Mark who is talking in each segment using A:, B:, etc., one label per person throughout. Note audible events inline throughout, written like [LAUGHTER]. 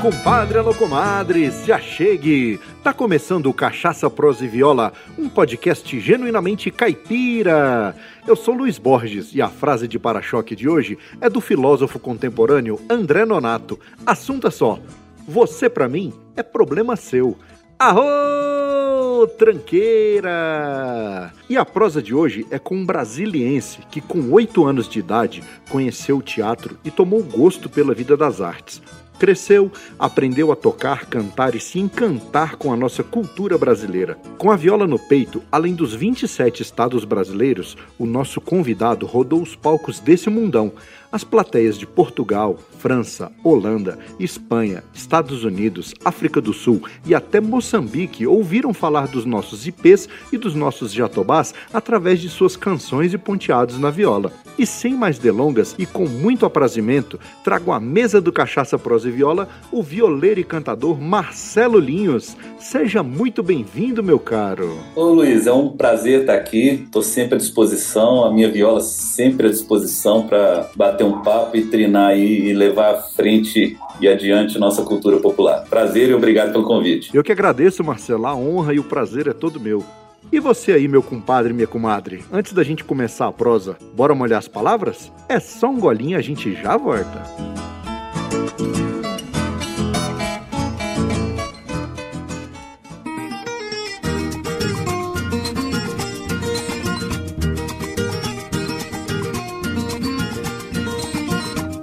A: compadre, alô comadre, se achegue! Tá começando o Cachaça, Prosa e Viola, um podcast genuinamente caipira. Eu sou Luiz Borges e a frase de para-choque de hoje é do filósofo contemporâneo André Nonato. Assunto é só: você para mim é problema seu. Arro, tranqueira! E a prosa de hoje é com um brasiliense que, com oito anos de idade, conheceu o teatro e tomou gosto pela vida das artes. Cresceu, aprendeu a tocar, cantar e se encantar com a nossa cultura brasileira. Com a viola no peito, além dos 27 estados brasileiros, o nosso convidado rodou os palcos desse mundão, as plateias de Portugal, França, Holanda, Espanha, Estados Unidos, África do Sul e até Moçambique ouviram falar dos nossos IPs e dos nossos jatobás através de suas canções e ponteados na viola. E sem mais delongas e com muito aprazimento, trago à mesa do Cachaça Prosa e Viola o violeiro e cantador Marcelo Linhos. Seja muito bem-vindo, meu caro.
B: Ô Luiz, é um prazer estar aqui. Estou sempre à disposição, a minha viola sempre à disposição para bater um papo e trinar e levar à frente e adiante nossa cultura popular. Prazer e obrigado pelo convite.
A: Eu que agradeço, Marcelo. A honra e o prazer é todo meu. E você aí, meu compadre e minha comadre, antes da gente começar a prosa, bora molhar as palavras? É só um golinho, a gente já volta.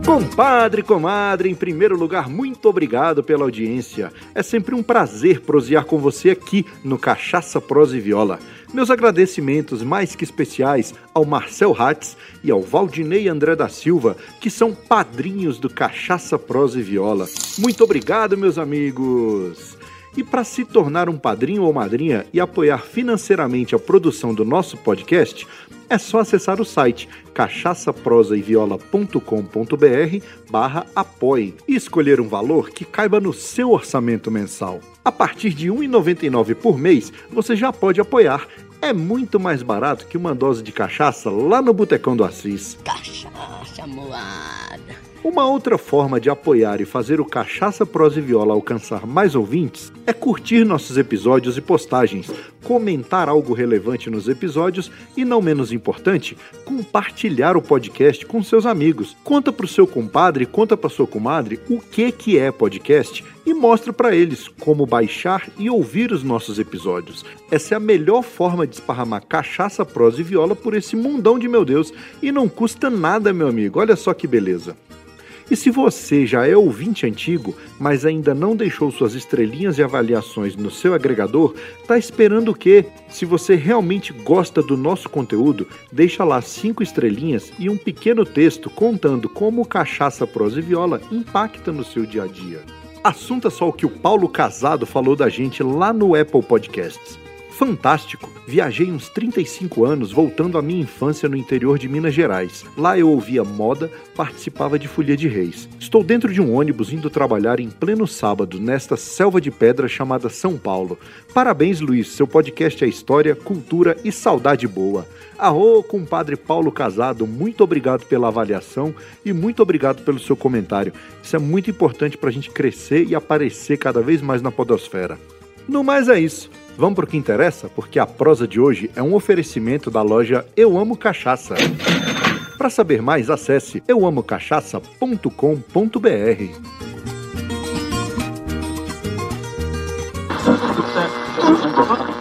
A: Compadre, comadre, em primeiro lugar, muito obrigado pela audiência. É sempre um prazer prosear com você aqui no Cachaça Prosa e Viola. Meus agradecimentos mais que especiais ao Marcel Hatz e ao Valdinei André da Silva, que são padrinhos do Cachaça Prosa e Viola. Muito obrigado, meus amigos! E para se tornar um padrinho ou madrinha e apoiar financeiramente a produção do nosso podcast, é só acessar o site cachaçaprosaeviola.com.br barra apoie e escolher um valor que caiba no seu orçamento mensal. A partir de R$ 1,99 por mês, você já pode apoiar. É muito mais barato que uma dose de cachaça lá no Botecão do Assis.
C: Cachaça moada.
A: Uma outra forma de apoiar e fazer o Cachaça Prosa e Viola alcançar mais ouvintes é curtir nossos episódios e postagens, comentar algo relevante nos episódios e, não menos importante, compartilhar o podcast com seus amigos. Conta pro seu compadre, conta pra sua comadre o que que é podcast e mostra para eles como baixar e ouvir os nossos episódios. Essa é a melhor forma de esparramar cachaça, prosa e viola por esse mundão de meu Deus e não custa nada, meu amigo. Olha só que beleza. E se você já é ouvinte antigo, mas ainda não deixou suas estrelinhas e avaliações no seu agregador, tá esperando o quê? Se você realmente gosta do nosso conteúdo, deixa lá cinco estrelinhas e um pequeno texto contando como Cachaça Prosa e Viola impacta no seu dia a dia. Assunto é só o que o Paulo Casado falou da gente lá no Apple Podcasts fantástico. Viajei uns 35 anos voltando à minha infância no interior de Minas Gerais. Lá eu ouvia moda, participava de Folia de Reis. Estou dentro de um ônibus indo trabalhar em pleno sábado nesta selva de pedra chamada São Paulo. Parabéns, Luiz. Seu podcast é história, cultura e saudade boa. Arro, compadre Paulo Casado, muito obrigado pela avaliação e muito obrigado pelo seu comentário. Isso é muito importante para a gente crescer e aparecer cada vez mais na podosfera. No mais é isso. Vamos para o que interessa, porque a prosa de hoje é um oferecimento da loja Eu Amo Cachaça. Para saber mais, acesse euamocachaça.com.br.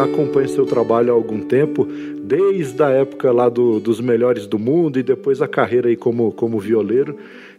A: Já acompanho seu trabalho há algum tempo, desde a época lá do, dos melhores do mundo e depois a carreira aí como, como violeiro.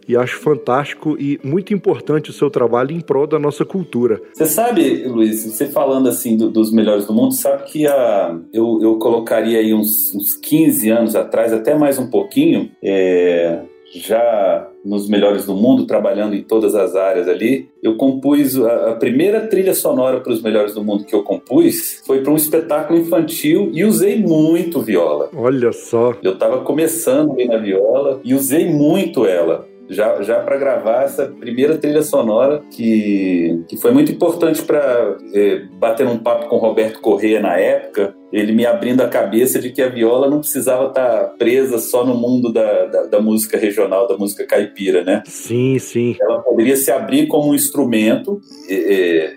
A: E acho fantástico e muito importante o seu trabalho em prol da nossa cultura.
B: Você sabe, Luiz, você falando assim do, dos melhores do mundo, sabe que a, eu, eu colocaria aí uns, uns 15 anos atrás, até mais um pouquinho, é, já nos melhores do mundo, trabalhando em todas as áreas ali, eu compus a, a primeira trilha sonora para os melhores do mundo que eu compus foi para um espetáculo infantil e usei muito viola.
A: Olha só.
B: Eu estava começando bem na viola e usei muito ela já, já para gravar essa primeira trilha sonora que, que foi muito importante para é, bater um papo com Roberto Corrêa na época ele me abrindo a cabeça de que a viola não precisava estar presa só no mundo da, da, da, música regional, da música caipira, né?
A: Sim, sim.
B: Ela poderia se abrir como um instrumento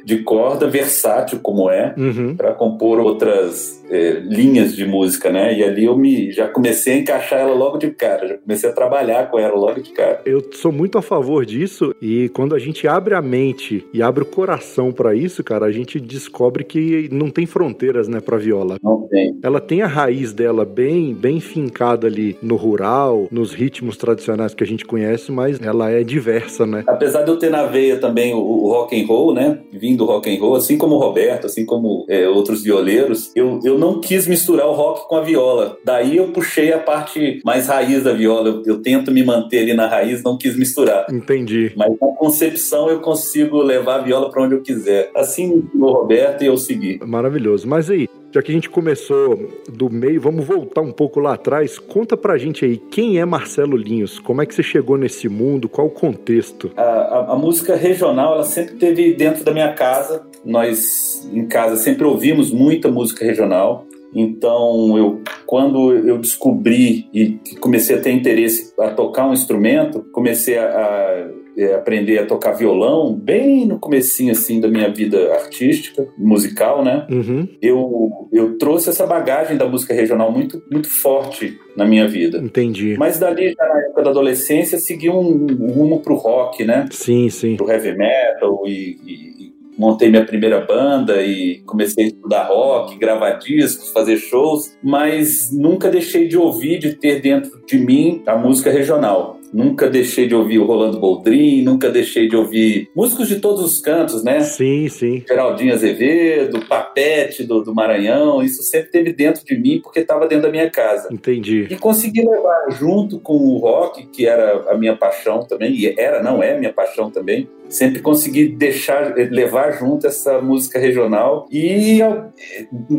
B: de corda versátil, como é, uhum. para compor outras é, linhas de música, né? E ali eu me já comecei a encaixar ela logo de cara, já comecei a trabalhar com ela logo de cara.
A: Eu sou muito a favor disso e quando a gente abre a mente e abre o coração para isso, cara, a gente descobre que não tem fronteiras, né, para viola.
B: Não tem.
A: Ela tem a raiz dela bem, bem fincada ali no rural, nos ritmos tradicionais que a gente conhece, mas ela é diversa, né?
B: Apesar de eu ter na veia também o, o rock and roll, né? Vindo do rock and roll, assim como o Roberto, assim como é, outros violeiros, eu, eu não quis misturar o rock com a viola. Daí eu puxei a parte mais raiz da viola. Eu, eu tento me manter ali na raiz, não quis misturar.
A: Entendi.
B: Mas na concepção eu consigo levar a viola para onde eu quiser. Assim o Roberto e eu segui.
A: Maravilhoso. Mas aí, já que a gente começou do meio, vamos voltar um pouco lá atrás. Conta pra gente aí, quem é Marcelo Linhos? Como é que você chegou nesse mundo? Qual o contexto?
B: A, a, a música regional, ela sempre teve dentro da minha casa. Nós, em casa, sempre ouvimos muita música regional. Então, eu, quando eu descobri e comecei a ter interesse a tocar um instrumento, comecei a, a é, aprender a tocar violão bem no comecinho assim da minha vida artística, musical, né?
A: Uhum.
B: Eu, eu trouxe essa bagagem da música regional muito, muito forte na minha vida.
A: Entendi.
B: Mas dali, já na época da adolescência, segui um, um rumo pro rock, né?
A: Sim, sim.
B: Pro heavy metal e, e montei minha primeira banda e comecei a estudar rock, gravar discos, fazer shows, mas nunca deixei de ouvir, de ter dentro de mim a música regional. Nunca deixei de ouvir o Rolando Boldrin, nunca deixei de ouvir músicos de todos os cantos, né?
A: Sim, sim.
B: Geraldinho Azevedo, Papete do, do Maranhão, isso sempre teve dentro de mim porque estava dentro da minha casa.
A: Entendi.
B: E consegui levar junto com o rock, que era a minha paixão também, e era, não é minha paixão também, sempre consegui deixar, levar junto essa música regional e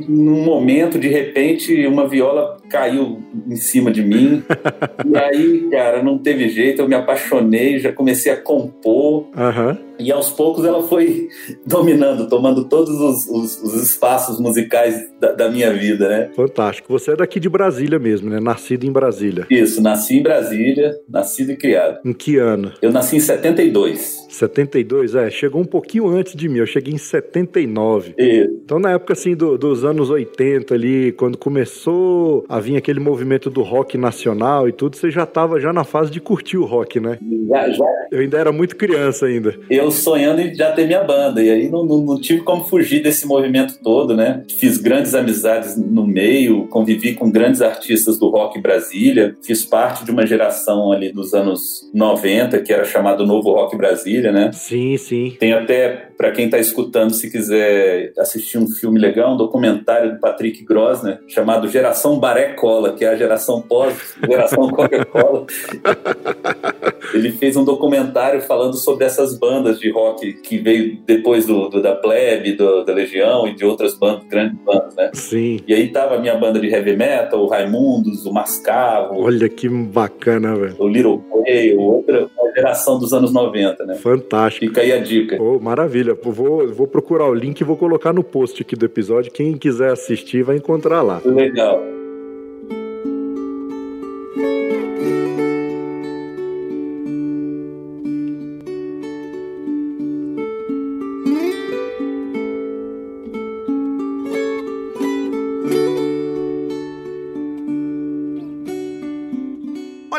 B: num momento, de repente, uma viola caiu em cima de mim [LAUGHS] e aí, cara, não teve jeito, eu me apaixonei, já comecei a compor.
A: Uhum.
B: E aos poucos ela foi [LAUGHS] dominando, tomando todos os, os, os espaços musicais da, da, minha vida, né?
A: Fantástico. Você é daqui de Brasília mesmo, né? Nascido em Brasília.
B: Isso, nasci em Brasília, nascido e criado.
A: Em que ano?
B: Eu nasci em 72.
A: 72, é, chegou um pouquinho antes de mim, eu cheguei em 79.
B: Isso.
A: Então, na época, assim, do, dos anos 80 ali, quando começou a vir aquele movimento do rock nacional e tudo, você já estava já na fase de curtir o rock, né?
B: Já, já.
A: Eu ainda era muito criança ainda.
B: Eu sonhando em já ter minha banda, e aí não, não, não tive como fugir desse movimento todo, né? Fiz grandes amizades no meio, convivi com grandes artistas do rock Brasília, fiz parte de uma geração ali dos anos 90, que era chamado Novo Rock Brasília, né?
A: Sim, sim.
B: Tem até, para quem está escutando, se quiser assistir um filme legal, um documentário do Patrick Grosner, chamado Geração Baré Cola, que é a geração pós-geração [LAUGHS] Coca-Cola. Ele fez um documentário falando sobre essas bandas de rock que veio depois do, do da Plebe, do, da Legião e de outras bandas, grandes bandas, né?
A: Sim.
B: E aí tava a minha banda de heavy metal, o Raimundos, o Mascavo.
A: Olha que bacana, velho.
B: O Little Quail, outra geração dos anos 90, né?
A: Fantástico.
B: Fica aí a dica.
A: Oh, maravilha. Vou, vou procurar o link e vou colocar no post aqui do episódio. Quem quiser assistir vai encontrar lá.
B: Legal.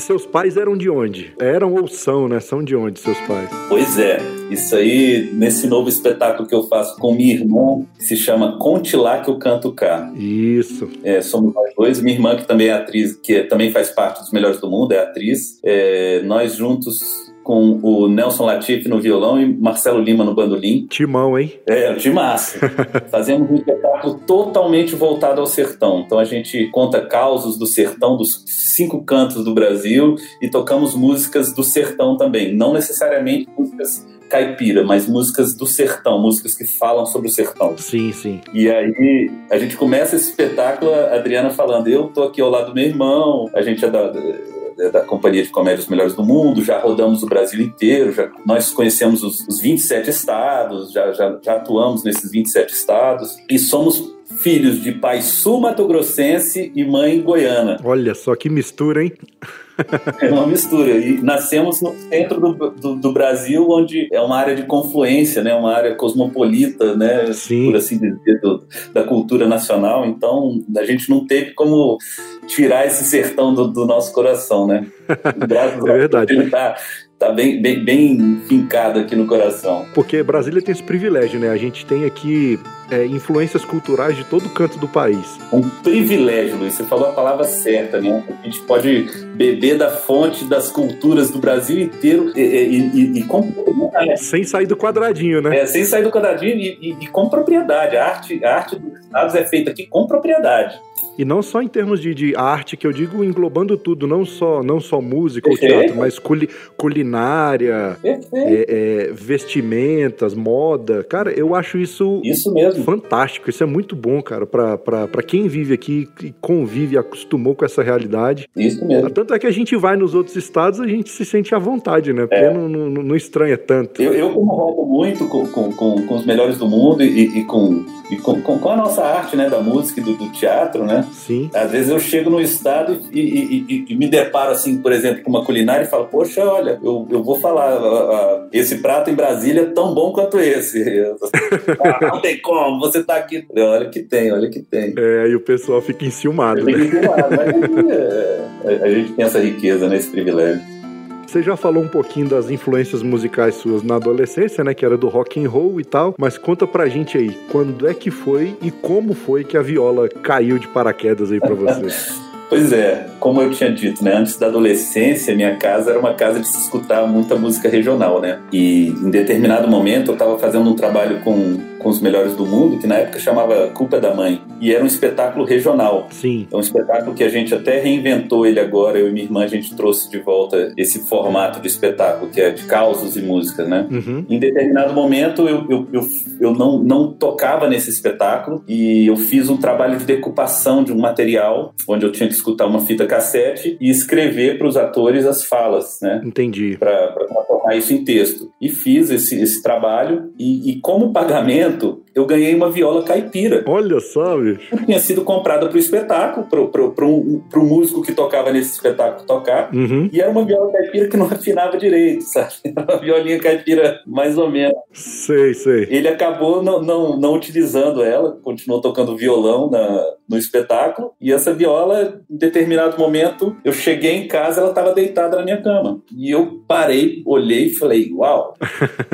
A: E seus pais eram de onde? Eram ou são, né? São de onde seus pais?
B: Pois é, isso aí, nesse novo espetáculo que eu faço com minha irmã, que se chama Conte Lá Que Eu Canto Cá.
A: Isso.
B: É, somos nós dois. Minha irmã, que também é atriz, que também faz parte dos Melhores do Mundo, é atriz. É, nós juntos com o Nelson Latifi no violão e Marcelo Lima no bandolim.
A: Timão, hein?
B: É, de massa. [LAUGHS] Fazemos um espetáculo totalmente voltado ao sertão. Então a gente conta causos do sertão, dos cinco cantos do Brasil e tocamos músicas do sertão também. Não necessariamente músicas caipira, mas músicas do sertão, músicas que falam sobre o sertão.
A: Sim, sim.
B: E aí a gente começa esse espetáculo, a Adriana falando, eu tô aqui ao lado do meu irmão, a gente é da da Companhia de Comédia Os Melhores do Mundo, já rodamos o Brasil inteiro, já, nós conhecemos os, os 27 estados, já, já, já atuamos nesses 27 estados e somos filhos de pai sul-mato-grossense e mãe goiana.
A: Olha só que mistura, hein?
B: É uma mistura. E nascemos no centro do, do, do, Brasil, onde é uma área de confluência, né? uma área cosmopolita, né?
A: Sim.
B: por assim dizer, do, da cultura nacional. Então, a gente não teve como tirar esse sertão do, do nosso coração, né? [LAUGHS]
A: é verdade.
B: Ele tá, tá bem, bem, bem fincado aqui no coração.
A: Porque Brasília tem esse privilégio, né? A gente tem aqui é, influências culturais de todo canto do país.
B: Um privilégio, Luiz. Você falou a palavra certa, né? A gente pode beber da fonte das culturas do Brasil inteiro e, e, e, e com
A: né? Sem sair do quadradinho, né?
B: É, sem sair do quadradinho e, e, com propriedade. A arte, a arte dos estados é feita aqui com propriedade.
A: E não só em termos de, de arte, que eu digo englobando tudo, não só, não só música Perfeito. ou teatro, mas culi, culinária, é, é, vestimentas, moda. Cara, eu acho isso,
B: isso mesmo.
A: fantástico. Isso é muito bom, cara, para quem vive aqui e convive, acostumou com essa realidade.
B: Isso mesmo.
A: Tanto é que a gente vai nos outros estados, a gente se sente à vontade, né? Porque é. não, não, não, estranha tanto.
B: Eu, eu como rodo muito com, com, com, com, os melhores do mundo e, e com, e com, com, a nossa arte, né? Da música e do, do teatro, né?
A: Sim.
B: Às vezes eu chego no estado e, e, e, e, me deparo, assim, por exemplo, com uma culinária e falo, poxa, olha, eu, eu vou falar, uh, uh, esse prato em Brasília é tão bom quanto esse. ah, [LAUGHS] não tem como, você tá aqui. Olha que tem, olha que tem.
A: É, e o pessoal fica enciumado.
B: Fica né? enciumado, mas é, a gente tem essa riqueza, né, esse privilégio.
A: Você já falou um pouquinho das influências musicais suas na adolescência, né? Que era do rock and roll e tal. Mas conta pra gente aí, quando é que foi e como foi que a viola caiu de paraquedas aí pra você? [LAUGHS]
B: Pois é, como eu tinha dito, né, antes da adolescência, minha casa era uma casa de se escutar muita música regional, né? E em determinado momento eu estava fazendo um trabalho com com os melhores do mundo, que na época chamava Culpa da Mãe, e era um espetáculo regional.
A: Sim.
B: É um espetáculo que a gente até reinventou ele agora, eu e minha irmã, a gente trouxe de volta esse formato de espetáculo, que é de causos e músicas, né?
A: Uhum.
B: Em determinado momento eu, eu, eu, eu não, não tocava nesse espetáculo e eu fiz um trabalho de decupação de um material, onde eu tinha que escutar uma fita cassete e escrever para os atores as falas, né?
A: Entendi.
B: Para transformar isso em texto. E fiz esse, esse trabalho e, e como pagamento momento eu ganhei uma viola caipira.
A: Olha só, bicho.
B: Tinha sido comprada para o espetáculo, para o músico que tocava nesse espetáculo tocar.
A: Uhum.
B: E era uma viola caipira que não afinava direito, sabe? [LAUGHS] Era uma violinha caipira mais ou menos.
A: Sei, sei.
B: Ele acabou não, não, não utilizando ela, continuou tocando violão na, no espetáculo. E essa viola, em determinado momento, eu cheguei em casa, ela estava deitada na minha cama. E eu parei, olhei e falei: Uau,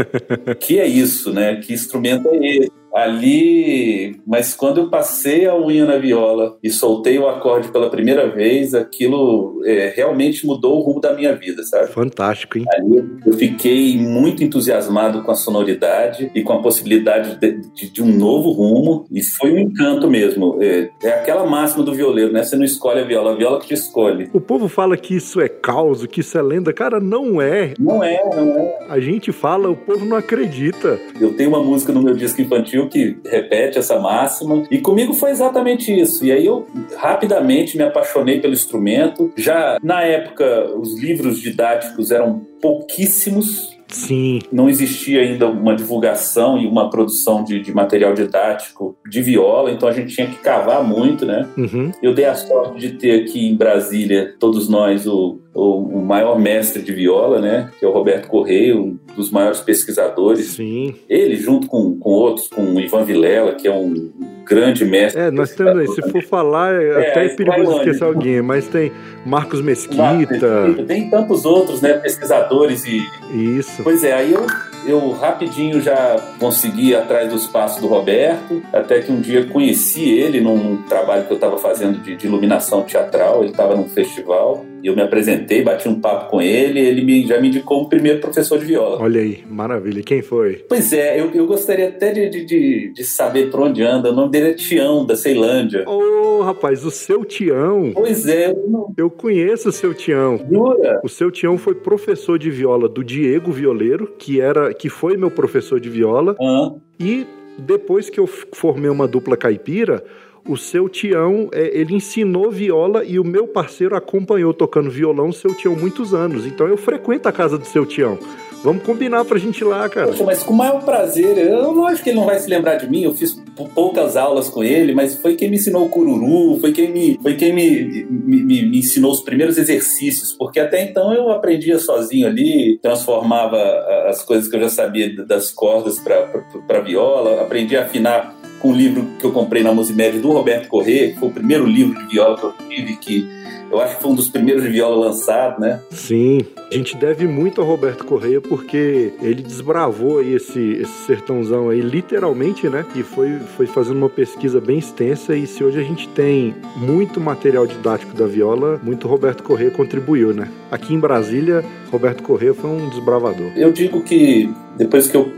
B: [LAUGHS] que é isso, né? Que instrumento é esse? Ali, mas quando eu passei a unha na viola e soltei o acorde pela primeira vez, aquilo é, realmente mudou o rumo da minha vida, sabe?
A: Fantástico, hein?
B: Ali eu fiquei muito entusiasmado com a sonoridade e com a possibilidade de, de, de um novo rumo e foi um encanto mesmo. É, é, aquela máxima do violeiro, né? Você não escolhe a viola, a viola que te escolhe.
A: O povo fala que isso é caos, que isso é lenda. Cara, não é.
B: Não é, não é.
A: A gente fala, o povo não acredita.
B: Eu tenho uma música no meu disco infantil que repete essa máxima. E comigo foi exatamente isso. E aí eu rapidamente me apaixonei pelo instrumento. Já na época, os livros didáticos eram pouquíssimos.
A: Sim.
B: Não existia ainda uma divulgação e uma produção de, de, material didático de viola, então a gente tinha que cavar muito, né?
A: Uhum.
B: Eu dei a sorte de ter aqui em Brasília, todos nós, o, o, o, maior mestre de viola, né? Que é o Roberto Correia, um dos maiores pesquisadores.
A: Sim.
B: Ele, junto com, com outros, com o Ivan Vilela, que é um grande mestre.
A: É, nós temos aí, se for falar, é, é até é perigoso esquecer alguém, mas tem Marcos Mesquita. Marcos Mesquita.
B: Tem tantos outros, né, pesquisadores e...
A: Isso.
B: Pois é, aí eu eu rapidinho já consegui ir atrás do espaço do Roberto, até que um dia conheci ele num trabalho que eu estava fazendo de, de, iluminação teatral, ele estava num festival, e eu me apresentei, bati um papo com ele, ele me, já me indicou o primeiro professor de viola.
A: Olha aí, maravilha. Quem foi?
B: Pois é, eu, eu gostaria até de, de, de, saber por onde anda. O nome dele é Tião, da Ceilândia.
A: Ô, oh, rapaz, o seu Tião.
B: Pois é. Eu, não...
A: eu conheço o seu Tião.
B: Jura?
A: O seu Tião foi professor de viola do Diego Violeiro, que era que foi meu professor de viola.
B: Uhum.
A: E depois que eu formei uma dupla caipira, o seu Tião, é, ele ensinou viola e o meu parceiro acompanhou tocando violão o seu Tião muitos anos. Então eu frequento a casa do seu Tião. Vamos combinar pra gente ir lá, cara.
B: Poxa, mas com o maior prazer. Eu acho que ele não vai se lembrar de mim. Eu fiz poucas aulas com ele, mas foi quem me ensinou o cururu, foi quem me, foi quem me, me, me, ensinou os primeiros exercícios, porque até então eu aprendia sozinho ali, transformava as coisas que eu já sabia das cordas para viola, aprendi a afinar com um livro que eu comprei na Musimed do Roberto Corrêa, que foi o primeiro livro de viola que eu tive, que eu acho que foi um dos primeiros de viola lançado, né?
A: Sim, a gente deve muito ao Roberto Correia porque ele desbravou aí esse, esse sertãozão aí, literalmente, né? E foi, foi fazendo uma pesquisa bem extensa. E se hoje a gente tem muito material didático da viola, muito Roberto Correia contribuiu, né? Aqui em Brasília, Roberto Correia foi um desbravador.
B: Eu digo que depois que eu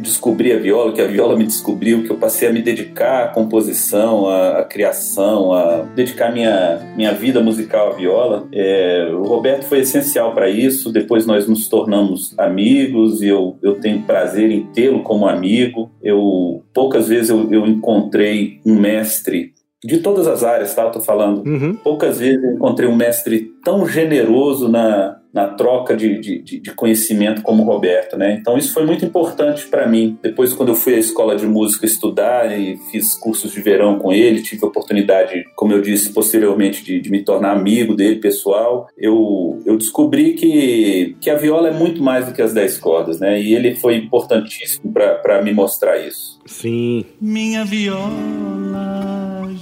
B: descobri a viola, que a viola me descobriu, que eu passei a me dedicar à composição, à, à criação, a dedicar minha, minha vida musical à viola, é, o Roberto foi essencial para isso. Depois nós nos tornamos amigos e eu, eu tenho prazer em tê-lo como amigo. Eu poucas vezes eu, eu encontrei um mestre de todas as áreas, tá? Eu tô falando.
A: Uhum.
B: Poucas vezes eu encontrei um mestre tão generoso na, na troca de, de, de, conhecimento como o Roberto, né? Então isso foi muito importante para mim. Depois, quando eu fui à escola de música estudar e fiz cursos de verão com ele, tive a oportunidade, como eu disse posteriormente, de, de me tornar amigo dele, pessoal. Eu, eu descobri que, que a viola é muito mais do que as dez cordas, né? E ele foi importantíssimo para me mostrar isso.
A: Sim.
D: Minha viola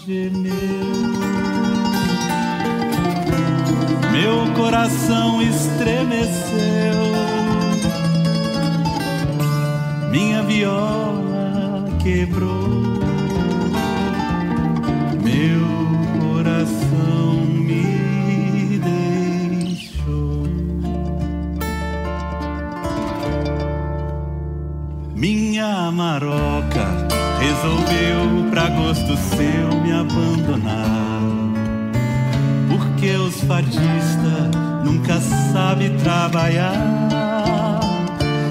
D: gemeu meu coração estremeceu, minha viola quebrou, meu coração me deixou. Minha maroca resolveu, pra gosto seu, me abandonar porque os fadistas nunca sabe trabalhar.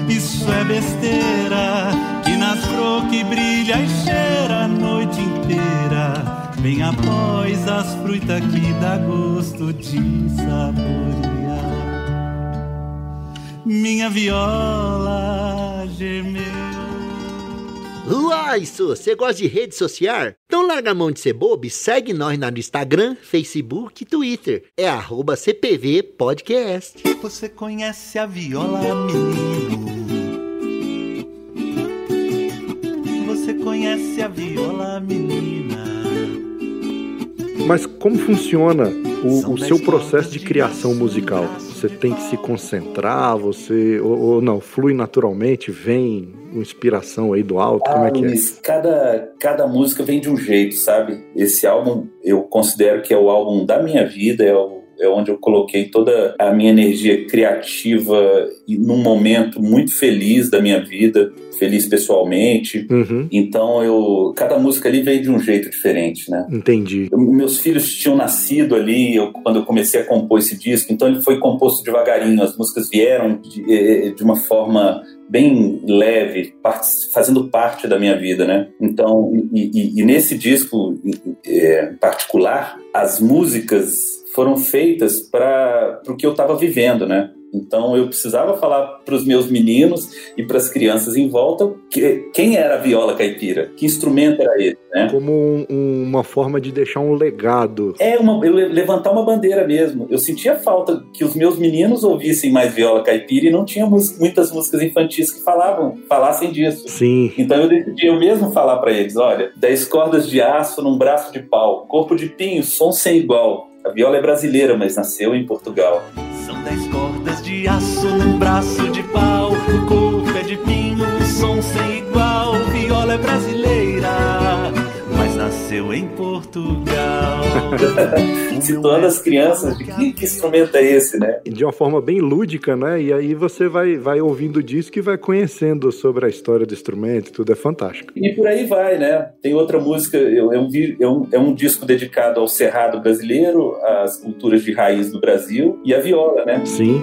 D: Isso é besteira que nas que brilha e cheira a noite inteira. Vem após as frutas que dá gosto de saborear. Minha viola gemeu.
E: Uai, isso, você gosta de rede social? Então larga a mão de ser bobo e segue nós no Instagram, Facebook e Twitter. É arroba CPV Podcast.
D: Você conhece a viola, menino? Você conhece a viola, menina?
A: Mas como funciona o, o seu processo de criação musical? Você tem que se concentrar, você ou, ou não flui naturalmente, vem inspiração aí do alto? Como é que é?
B: Cada, cada música vem de um jeito, sabe? Esse álbum eu considero que é o álbum da minha vida, é o é onde eu coloquei toda a minha energia criativa e num momento muito feliz da minha vida, feliz pessoalmente.
A: Uhum.
B: Então eu cada música ali veio de um jeito diferente, né?
A: Entendi.
B: Eu, meus filhos tinham nascido ali eu, quando eu comecei a compor esse disco, então ele foi composto devagarinho. As músicas vieram de, eh, de uma forma bem leve, fazendo parte da minha vida, né? Então, e, e, e nesse disco é, particular, as músicas foram feitas para o que eu estava vivendo, né? Então eu precisava falar para os meus meninos e para as crianças em volta que, quem era a viola caipira, que instrumento era esse, né?
A: Como um, um, uma forma de deixar um legado.
B: É, uma, levantar uma bandeira mesmo. Eu sentia falta que os meus meninos ouvissem mais viola caipira e não tinha muitas músicas infantis que falavam, falassem disso.
A: Sim.
B: Então eu decidi eu mesmo falar para eles, olha, dez cordas de aço num braço de pau, corpo de pinho, som sem igual. A viola é brasileira, mas nasceu em Portugal.
D: São dez cordas de aço num braço de pau, o corpo é de pinho, um som sem igual. Viola é brasileira, nasceu em Portugal. [LAUGHS]
B: Situando as crianças de que, que, instrumento é esse, né?
A: De uma forma bem lúdica, né? E aí você vai, vai ouvindo o disco e vai conhecendo sobre a história do instrumento, tudo é fantástico.
B: E por aí vai, né? Tem outra música, é um, é um, é um disco dedicado ao cerrado brasileiro, às culturas de raiz do Brasil e à viola, né?
A: Sim.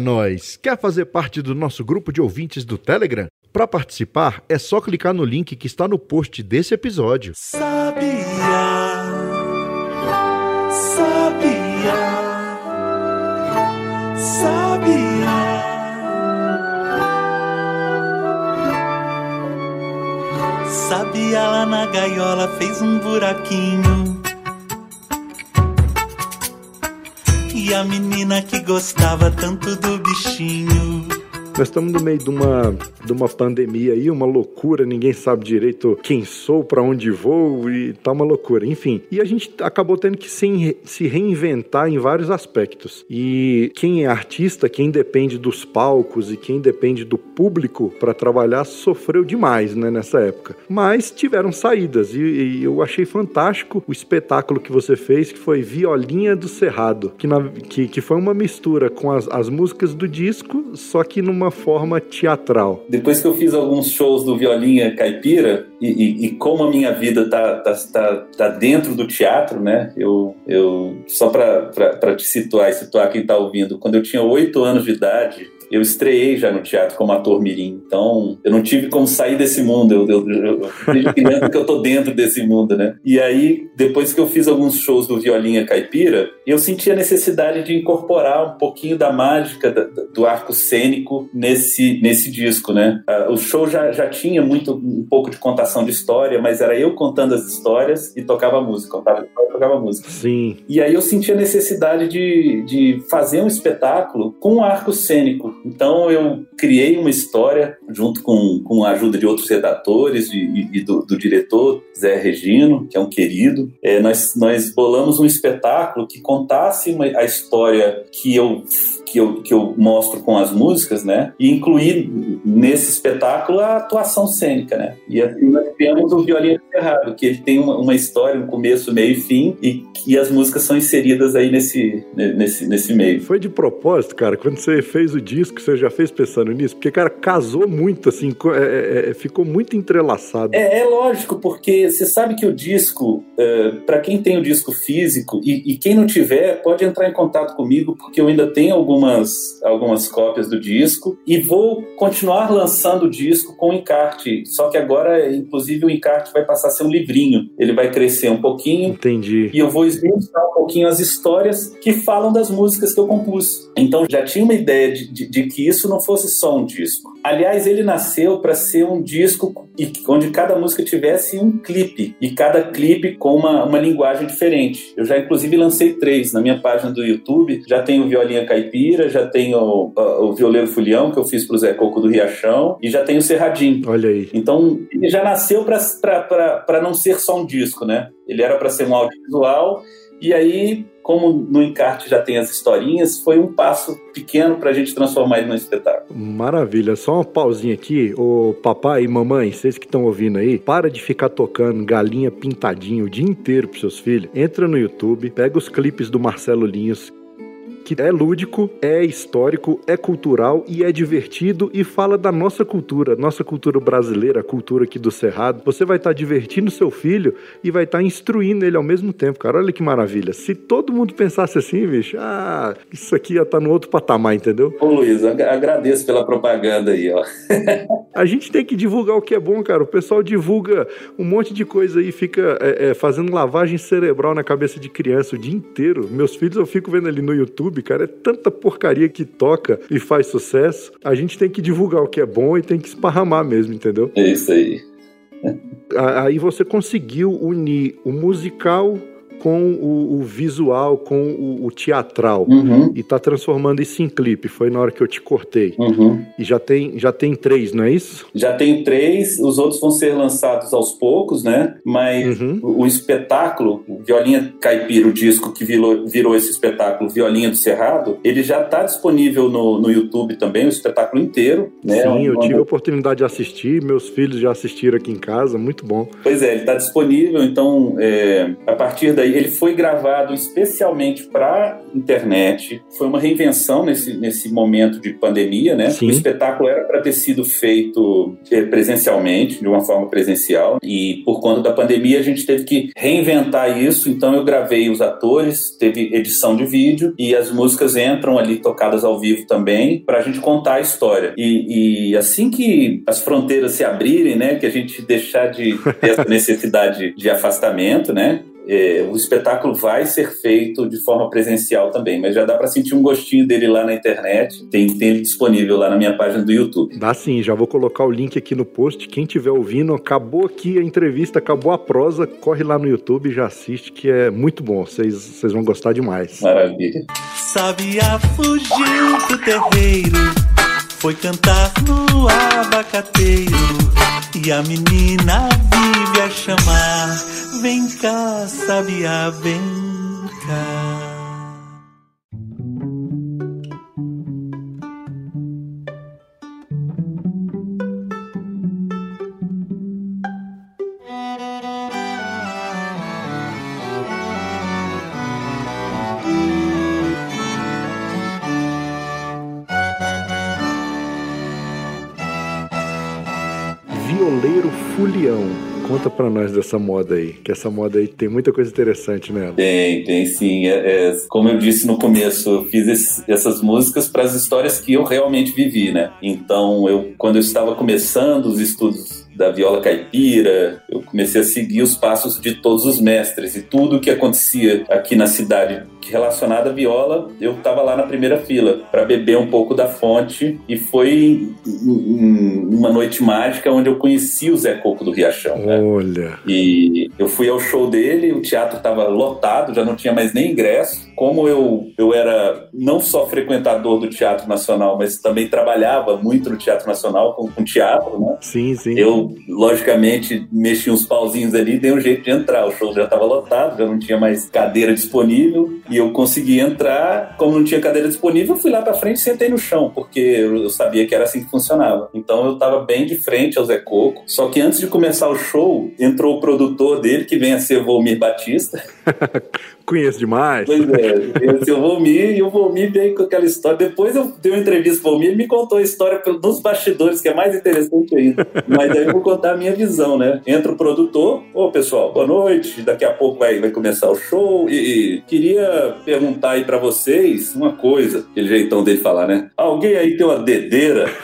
A: Nós! Quer fazer parte do nosso grupo de ouvintes do Telegram? Para participar, é só clicar no link que está no post desse episódio.
D: Sabia, sabia, sabia. Sabia lá na gaiola fez um buraquinho E a menina que gostava tanto do bichinho
A: nós estamos no meio de uma, de uma pandemia aí, uma loucura, ninguém sabe direito quem sou, para onde vou e tá uma loucura. Enfim, e a gente acabou tendo que se, se reinventar em vários aspectos. E quem é artista, quem depende dos palcos e quem depende do público para trabalhar, sofreu demais né, nessa época. Mas tiveram saídas e, e, eu achei fantástico o espetáculo que você fez, que foi Violinha do Cerrado, que, na, que, que foi uma mistura com as, as músicas do disco, só que numa uma forma teatral.
B: Depois que eu fiz alguns shows do Violinha Caipira, e, e, e como a minha vida tá, tá, tá, tá, dentro do teatro, né? Eu, eu só para te situar e situar quem está ouvindo, quando eu tinha oito anos de idade, eu estreiei já no teatro como ator mirim. Então, eu não tive como sair desse mundo. Eu, eu, eu, criança que eu tô dentro desse mundo, né? E aí, depois que eu fiz alguns shows do Violinha Caipira, eu senti a necessidade de incorporar um pouquinho da mágica da, do arco cênico nesse, nesse disco, né? O show já, já tinha muito um pouco de contação de história, mas era eu contando as histórias e tocava música, contava história, tocava música.
A: Sim.
B: E aí eu senti a necessidade de, de fazer um espetáculo com um arco cênico então eu criei uma história junto com, com a ajuda de outros redatores e, e do, do, diretor Zé Regino, que é um querido. É, nós, nós bolamos um espetáculo que contasse uma, a história que eu que eu, que eu mostro com as músicas, né? E incluir nesse espetáculo a atuação cênica, né? E assim nós temos o Violino Ferrado, que ele tem uma, uma, história, um começo, meio e fim, e que as músicas são inseridas aí nesse, nesse, nesse meio.
A: Foi de propósito, cara, quando você fez o disco, você já fez pensando nisso? Porque, cara, casou muito, assim, é, é, é, ficou muito entrelaçado.
B: É, é, lógico, porque você sabe que o disco, é, para quem tem o disco físico, e, e quem não tiver, pode entrar em contato comigo, porque eu ainda tenho algum algumas, algumas cópias do disco e vou continuar lançando o disco com encarte. Só que agora, inclusive, o encarte vai passar a ser um livrinho. Ele vai crescer um pouquinho.
A: Entendi.
B: E eu vou esmiuçar um pouquinho as histórias que falam das músicas que eu compus. Então já tinha uma ideia de, de, de que isso não fosse só um disco. Aliás, ele nasceu para ser um disco onde cada música tivesse um clipe e cada clipe com uma, uma linguagem diferente. Eu já, inclusive, lancei três na minha página do YouTube. Já tem o Violinha Caipira, já tenho o, o Violeiro Fulião, que eu fiz pro Zé Coco do Riachão, e já tem o Serradinho.
A: Olha aí.
B: Então, ele já nasceu para não ser só um disco, né? Ele era para ser um audiovisual E aí, como no encarte já tem as historinhas, foi um passo pequeno para a gente transformar ele num espetáculo.
A: Maravilha. Só uma pausinha aqui. Ô papai e mamãe, vocês que estão ouvindo aí, para de ficar tocando galinha pintadinha o dia inteiro pros seus filhos. Entra no YouTube, pega os clipes do Marcelo Linhos, que é lúdico, é histórico, é cultural e é divertido e fala da nossa cultura, nossa cultura brasileira, a cultura aqui do Cerrado. Você vai estar divertindo seu filho e vai estar instruindo ele ao mesmo tempo, cara. Olha que maravilha. Se todo mundo pensasse assim, bicho, ah, isso aqui ia estar no outro patamar, entendeu?
B: Ô Luiz, agradeço pela propaganda aí, ó. [LAUGHS]
A: a gente tem que divulgar o que é bom, cara. O pessoal divulga um monte de coisa aí, fica é, é, fazendo lavagem cerebral na cabeça de criança o dia inteiro. Meus filhos eu fico vendo ali no YouTube YouTube, cara. É tanta porcaria que toca e faz sucesso. A gente tem que divulgar o que é bom e tem que esparramar mesmo, entendeu?
B: É isso aí.
A: Aí você conseguiu unir o musical com o, o visual, com o, o teatral
B: uhum.
A: e tá transformando isso em clipe. Foi na hora que eu te cortei.
B: Uhum.
A: E já tem, já tem três, não é isso?
B: Já tem três, os outros vão ser lançados aos poucos, né? Mas
A: Uhum.
B: o, o espetáculo, o Violinha Caipira, o disco que virou, virou esse espetáculo Violinha do Cerrado, ele já está disponível no, no YouTube também, o espetáculo inteiro, né?
A: Sim, eu tive a oportunidade de assistir, meus filhos já assistiram aqui em casa, muito bom.
B: Pois é, ele está disponível, então é, a partir daí ele foi gravado especialmente para internet. Foi uma reinvenção nesse, nesse momento de pandemia, né?
A: Sim.
B: O espetáculo era para ter sido feito é, presencialmente, de uma forma presencial, e por conta da pandemia a gente teve que reinventar isso. Então eu gravei os atores, teve edição de vídeo e as músicas entram ali tocadas ao vivo também para a gente contar a história. E, e assim que as fronteiras se abrirem, né, que a gente deixar de ter essa [LAUGHS] necessidade de afastamento, né, é, o espetáculo vai ser feito de forma presencial também, mas já dá para sentir um gostinho dele lá na internet. Tem, tem ele disponível lá na minha página do YouTube.
A: Dá sim, já vou colocar o link aqui no post. Quem estiver ouvindo, acabou aqui a entrevista, acabou a prosa, corre lá no YouTube e já assiste, que é muito bom. Vocês vocês vão gostar demais.
B: Maravilha.
D: Sabia fugiu pro terreiro, foi cantar no abacateiro. E a menina vive a chamar: Vem cá, sabia, vem cá.
A: Violeiro Fulião. Conta pra nós dessa moda aí, que essa moda aí tem muita coisa interessante nela.
B: Tem, tem sim. É, é, como eu disse no começo, eu fiz esse- essas músicas para as histórias que eu realmente vivi, né? Então, eu, quando eu estava começando os estudos da viola caipira, eu comecei a seguir os passos de todos os mestres e tudo que acontecia aqui na cidade relacionado à viola, eu estava lá na primeira fila para beber um pouco da fonte e foi uma noite mágica onde eu conheci o Zé Coco do Riachão. né?
A: Olha,
B: E eu fui ao show dele, o teatro estava lotado, já não tinha mais nem ingresso. Como eu, eu era não só frequentador do Teatro Nacional, mas também trabalhava muito no Teatro Nacional com, com teatro, né?
A: sim, sim.
B: Eu, logicamente, mexi uns pauzinhos ali e dei um jeito de entrar. O show já estava lotado, já não tinha mais cadeira disponível. E eu consegui entrar. Como não tinha cadeira disponível, eu fui lá pra frente e sentei no chão, porque eu eu sabia que era assim que funcionava. Então eu estava bem de frente ao Zé Coco. Só que antes de começar o show, entrou o produtor dele, que vem a ser Volmir Batista. [LAUGHS]
A: Conheço demais.
B: Pois é, esse o Volmir, e o Volmir veio com aquela história. Depois eu dei uma entrevista pro Volmir, ele me contou a história nos bastidores, que é mais interessante ainda. Mas aí eu vou contar a minha visão, né? Entra o produtor, ô pessoal, boa noite, daqui a pouco vai, vai começar o show. E, e queria perguntar aí pra vocês uma coisa, aquele jeitão dele falar, né? Alguém aí tem uma dedeira? [LAUGHS]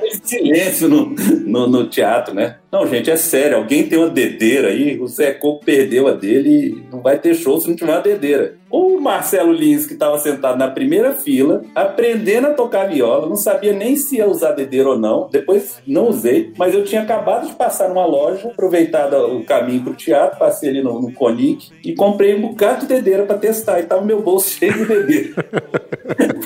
B: Tem silêncio no, no, no teatro, né? Não, gente, é sério. Alguém tem uma dedeira aí? O Zé Coco perdeu a dele não vai ter show se não tiver uma dedeira. O Marcelo Lins, que estava sentado na primeira fila, aprendendo a tocar viola, não sabia nem se ia usar dedeira ou não, depois não usei, mas eu tinha acabado de passar numa loja, aproveitado o caminho para o teatro, passei ali no, no Conic e comprei um bocado de dedeira para testar, e tava meu bolso [LAUGHS] cheio de dedeira.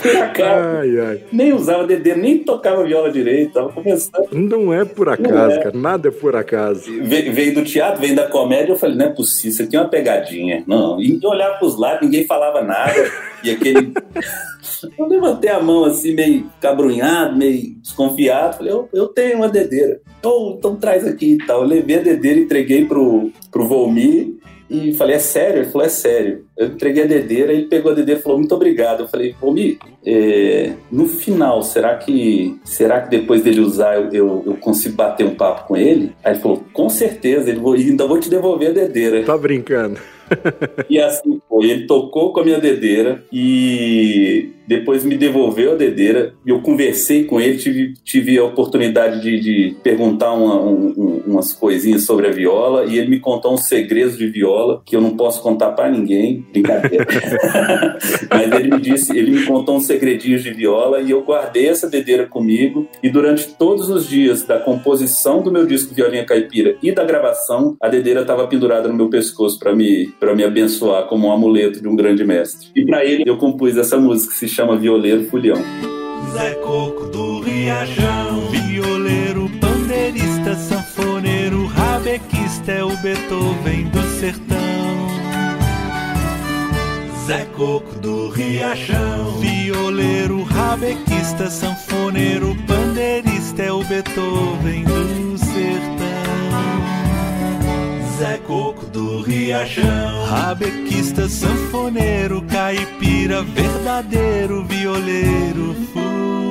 B: Por acaso.
A: Ai, ai.
B: Nem usava dedeira, nem tocava viola direito, tava começando.
A: Não é por acaso,
B: é.
A: cara. Nada é por acaso.
B: Ve- Veio do teatro, veio da comédia, eu falei, não é possível, isso aqui é uma pegadinha. Não, e eu olhava pros lados, ninguém falava nada. E aquele. [LAUGHS] Eu levantei a mão assim, meio cabrunhado, meio desconfiado. Falei, eu, eu tenho uma dedeira. Oh, então traz aqui e tal. Eu levei a dedeira, entreguei pro, pro Volmir e falei, é sério? Ele falou, é sério. Eu entreguei a dedeira, ele pegou a dedeira e falou, muito obrigado. Eu falei, Volmir, é, no final, será que será que depois dele usar eu, eu, eu consigo bater um papo com ele? Aí ele falou, com certeza, ele vou, ainda vou te devolver a dedeira.
A: Tá brincando.
B: E assim foi. Ele tocou com a minha dedeira e depois me devolveu a dedeira. Eu conversei com ele, tive, tive a oportunidade de, de perguntar uma- um- um- umas coisinhas sobre a viola e ele me contou uns segredos de viola que eu não posso contar pra ninguém. Brincadeira. [LAUGHS] Mas ele me disse, ele me contou uns segredinhos de viola e eu guardei essa dedeira comigo. E durante todos os dias da composição do meu disco Violinha Caipira e da gravação, a dedeira estava pendurada no meu pescoço para me, pra me abençoar como um amuleto de um grande mestre. E para ele eu compus essa música que se chama Violeiro Fulhão.
D: Zé Coco do Riachão, violeiro, pandeirista, sanfoneiro, rabequista é o Beethoven do sertão. Zé Coco do Riachão, violeiro, rabequista, sanfoneiro, pandeirista é o Beethoven do sertão. Zé Coco do Riachão, rabequista, sanfoneiro, caipira, verdadeiro violeiro, fulião.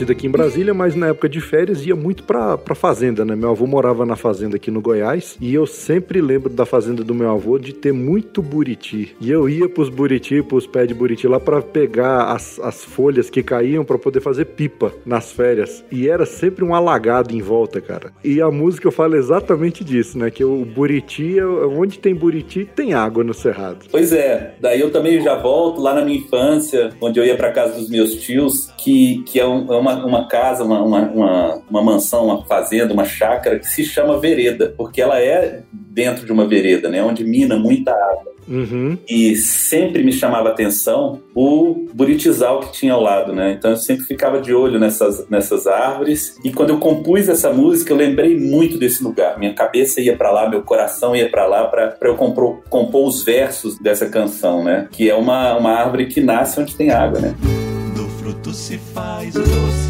A: Nascido aqui em Brasília, mas na época de férias ia muito pra, pra fazenda, né? Meu avô morava na fazenda aqui no Goiás e eu sempre lembro da fazenda do meu avô de ter muito buriti. E eu ia pros buriti, pros pés de buriti lá pra pegar as, as folhas que caíam pra poder fazer pipa nas férias. E era sempre um alagado em volta, cara. E a música fala exatamente disso, né? Que o buriti, é- onde tem buriti, tem água no cerrado.
B: Pois é, daí eu também já volto lá na minha infância, onde eu ia para casa dos meus tios, que, que é, um- é uma, uma casa, uma, uma, uma, uma mansão, uma fazenda, uma chácara que se chama vereda, porque ela é dentro de uma vereda, né, onde mina muita água.
A: Uhum.
B: E sempre me chamava atenção o buritizal que tinha ao lado, né? Então eu sempre ficava de olho nessas, nessas árvores. E quando eu compus essa música, eu lembrei muito desse lugar. Minha cabeça ia para lá, meu coração ia para lá para eu compor, compor os versos dessa canção, né? Que é uma, uma árvore que nasce onde tem água, né?
D: Se faz doce,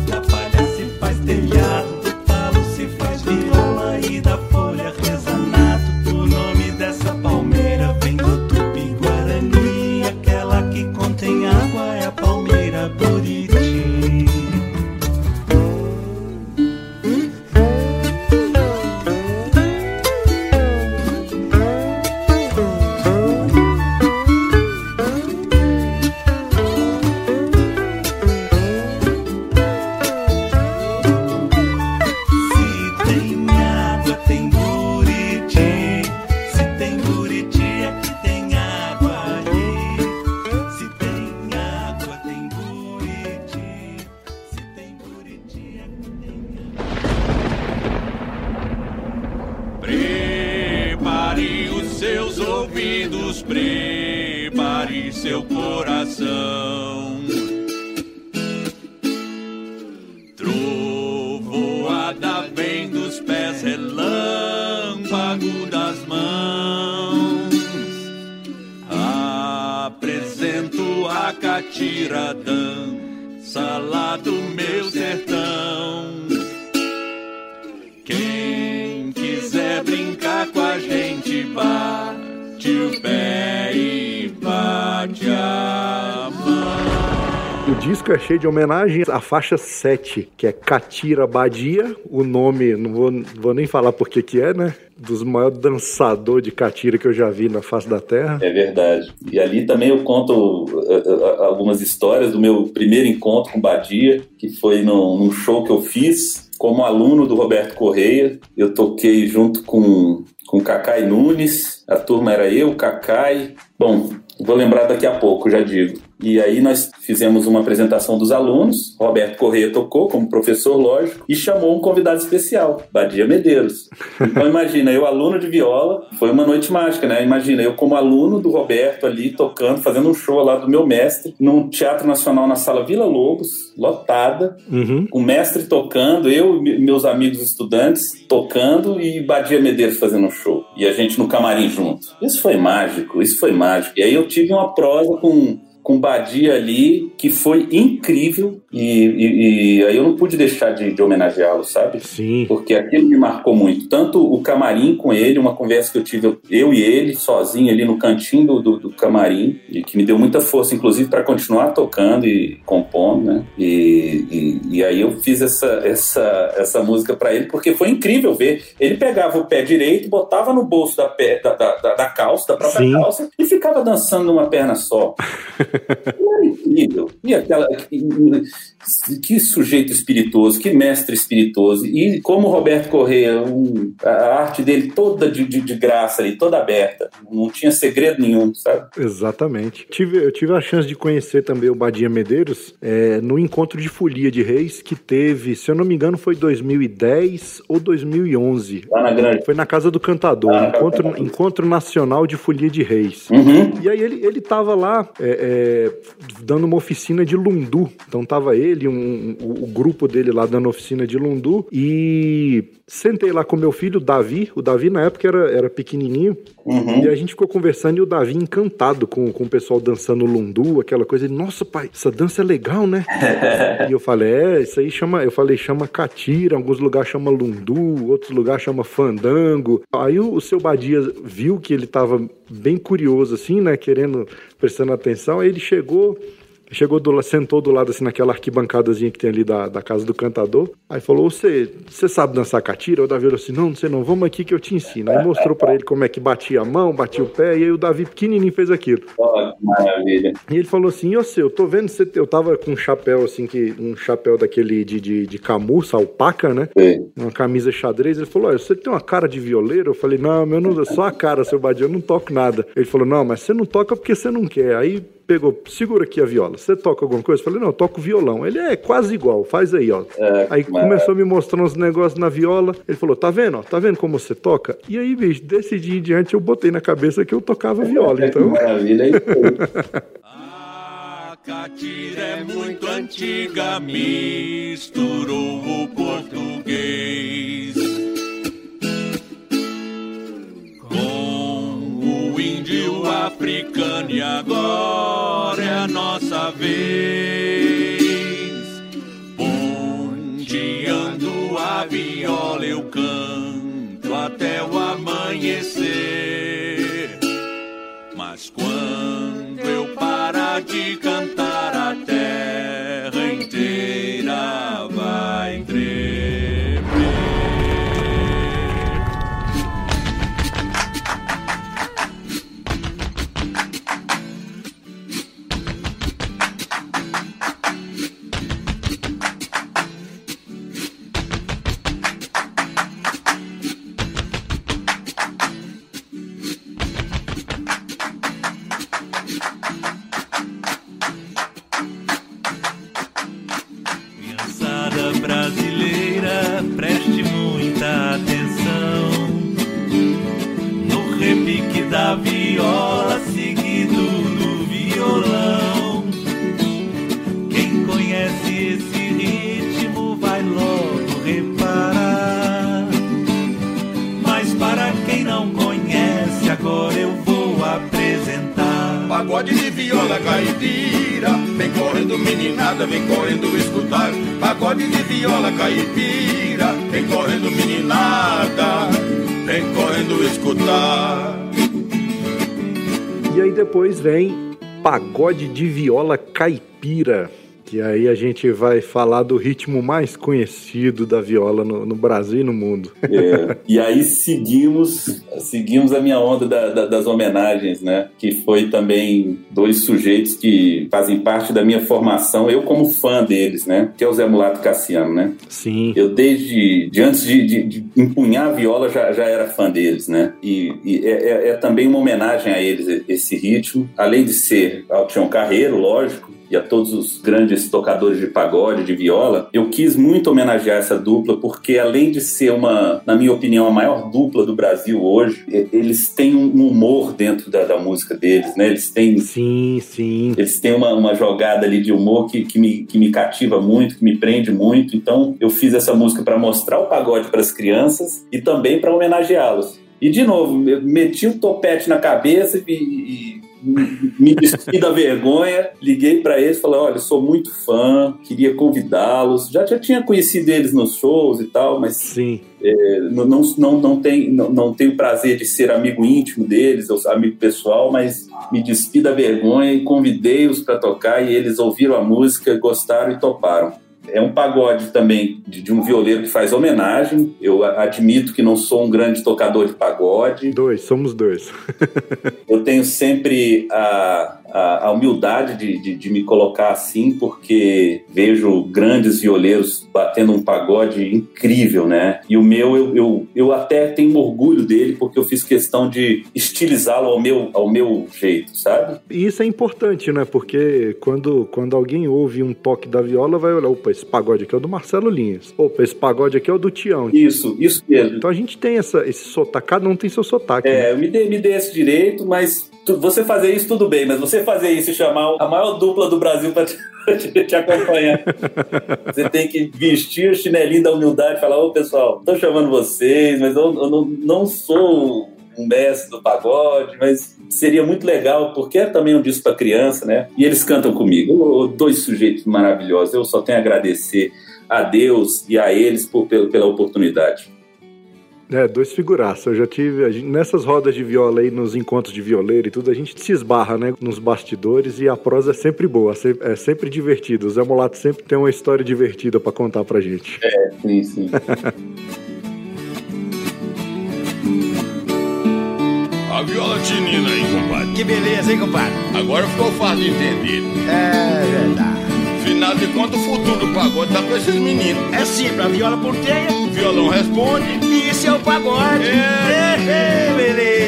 A: de homenagens à faixa 7, que é Catira Badia. O nome, não vou, vou nem falar por que é, né? Dos maiores dançadores de catira que eu já vi na face da terra.
B: É verdade. E ali também eu conto uh, uh, algumas histórias do meu primeiro encontro com Badia, que foi num show que eu fiz como aluno do Roberto Correia. Eu toquei junto com, com Cacai Nunes, a turma era eu, Cacai. Bom, vou lembrar daqui a pouco, já digo. E aí nós fizemos uma apresentação dos alunos, Roberto Correia tocou como professor, lógico, e chamou um convidado especial, Badia Medeiros. Então imagina, eu aluno de viola, foi uma noite mágica, né? Imagina, eu como aluno do Roberto ali, tocando, fazendo um show lá do meu mestre, num Teatro Nacional na Sala Vila Lobos, lotada,
A: Uhum.
B: o mestre tocando, eu e meus amigos estudantes tocando e Badia Medeiros fazendo um show. E a gente no camarim junto. Isso foi mágico, isso foi mágico. E aí eu tive uma prosa com com Badia ali que foi incrível e, e- e aí eu não pude deixar de, de homenageá-lo, sabe?
A: Sim.
B: Porque aquilo me marcou muito. Tanto o camarim com ele, uma conversa que eu tive, eu e ele, sozinho ali no cantinho do, do, do camarim, e que me deu muita força, inclusive, para continuar tocando e compondo, né? E, e, e aí eu fiz essa, essa, essa música para ele, porque foi incrível ver. Ele pegava o pé direito, botava no bolso da, pé, da, da, da- da calça, da própria
A: Sim.
B: calça, e ficava dançando numa perna só. [LAUGHS] Era incrível. E aquela. Que sujeito espirituoso, que mestre espirituoso. E como o Roberto Correia, um- a arte dele toda de, de, de graça ali, toda aberta. Não tinha segredo nenhum, sabe?
A: Exatamente. Tive, eu tive a chance de conhecer também o Badia Medeiros é, no encontro de Folia de Reis, que teve, se eu não me engano, foi 2010 ou 2011.
B: Lá na grande.
A: Foi na Casa do Cantador,
B: Ah,
A: encontro,
B: Cantador.
A: encontro Nacional de Folia de Reis.
B: Uhum.
A: E aí ele, ele tava lá é, é, dando uma oficina de lundu. Então tava ele, um, o, o grupo dele lá dando oficina de lundu. E sentei lá com meu filho, o Davi. O Davi na época era, era pequenininho.
B: Uhum.
A: E a gente ficou conversando e o Davi encantado com, com o pessoal dançando lundu, aquela coisa. Ele, nossa pai, essa dança é legal, né? [LAUGHS] e eu falei, é, isso aí chama, eu falei, chama catira, alguns lugares chama lundu, outros lugares chama fandango. Aí o, o seu Badia viu que ele tava bem curioso assim, né, querendo, prestando atenção, aí ele chegou, chegou do, sentou do lado assim naquela arquibancadazinha que tem ali da, da casa do cantador. Aí falou: "Você, você sabe dançar catira?" O Davi falou assim: "Não, não sei não, vamos aqui que eu te ensino". Aí mostrou pra ele como é que batia a mão, batia o pé, e aí o Davi pequenininho fez aquilo.
B: Que maravilha.
A: E ele falou assim: Ô seu, eu tô vendo você. Eu tava com um chapéu assim, que um chapéu daquele de, de, de camurça, alpaca, né?
B: Sei.
A: Uma camisa xadrez. Ele falou: Olha, você tem uma cara de violeiro? Eu falei: Não, meu não, só a cara, seu Badia, eu não toco nada. Ele falou: Não, mas você não toca porque você não quer. Aí pegou, segura aqui a viola. Você toca alguma coisa? Eu falei: Não, eu toco violão. Ele é quase igual, faz aí, ó.
B: É,
A: Aí
B: maravilha.
A: começou a me mostrar uns negócios na viola. Ele falou: Tá vendo, ó? Tá vendo como você toca? E aí, bicho, desse dia em diante eu botei na cabeça que eu tocava viola.
B: Que
A: Então.
B: maravilha. Aí foi.
D: A catira é muito antiga, misturou o português africano e agora é a nossa vez. Ponteando a viola eu canto até o amanhecer. Mas quando eu parar de cantar,
A: aí a gente vai falar do ritmo mais conhecido da viola no, no Brasil e no mundo.
B: É, e aí seguimos, seguimos a minha onda da- da- das homenagens, né? Que foi também dois sujeitos que fazem parte da minha formação, eu como fã deles, né? Que é o Zé Mulato Cassiano, né?
A: Sim.
B: Eu desde de antes de, de- de empunhar a viola já, já era fã deles, né? E, e é, é- é também uma homenagem a eles esse ritmo, além de ser ao Tião Carreiro, lógico, e a todos os grandes tocadores de pagode, de viola, eu quis muito homenagear essa dupla porque além de ser uma, na minha opinião, a maior dupla do Brasil hoje, eles têm um humor dentro da, da música deles, né? Eles têm
A: Sim, sim.
B: eles têm uma, uma jogada ali de humor que, que, me, que me cativa muito, que me prende muito. Então, eu fiz essa música para mostrar o pagode para as crianças e também para homenageá-los. E, de novo, meti o topete na cabeça e, e me despi da vergonha, liguei para eles falei: Olha, sou muito fã, queria convidá-los. Já, já tinha conhecido eles nos shows e tal, mas
A: Sim.
B: não, não, não, não, tem, não, não tenho prazer de ser amigo íntimo deles, ou amigo pessoal, mas me despi da vergonha e convidei-os para tocar e eles ouviram a música, gostaram e toparam. É um pagode também de, de um violeiro que faz homenagem. Eu admito que não sou um grande tocador de pagode.
A: Dois, somos dois. [LAUGHS]
B: Eu tenho sempre a, a, a humildade de, de, de me colocar assim, porque vejo grandes violeiros batendo um pagode incrível, né? E o meu, eu, eu, eu até tenho orgulho dele, porque eu fiz questão de estilizá-lo ao meu, ao meu jeito, sabe?
A: E isso é importante, né? Porque quando, quando alguém ouve um toque da viola, vai olhar, opa, esse pagode aqui é o do Marcelo Linhas. Opa, esse pagode aqui é o do Tião.
B: Isso, isso mesmo.
A: Então a gente tem essa, esse sotaque, cada um tem seu sotaque. né?
B: É, eu me dei, me dei esse direito, mas você fazer isso tudo bem, mas você fazer isso e chamar a maior dupla do Brasil para te, [LAUGHS] te- te acompanhar. Você tem que vestir o chinelinho da humildade e falar: Ô pessoal, tô chamando vocês, mas eu, eu não, não sou um mestre do pagode, mas seria muito legal, porque é também um disco para criança, né? E eles cantam comigo. Dois sujeitos maravilhosos. Eu só tenho a agradecer a Deus e a eles por, pela oportunidade.
A: É, dois figuraços. Eu já tive. a gente- nessas rodas de viola aí, nos encontros de violeiro e tudo, a gente se esbarra, né? Nos bastidores e a prosa é sempre boa, se- é sempre divertida. O Zé Molato sempre tem uma história divertida pra contar pra gente.
B: Sim, sim. [LAUGHS]
F: A viola tinina aí, compadre.
G: Que beleza, hein, compadre?
F: Agora ficou fácil de entender.
G: É verdade.
F: Afinal de contas, o futuro do pagode tá com esses meninos.
G: É simples, a viola ponteia
F: O violão responde.
G: E isso é o pagode.
F: É.
G: É, beleza.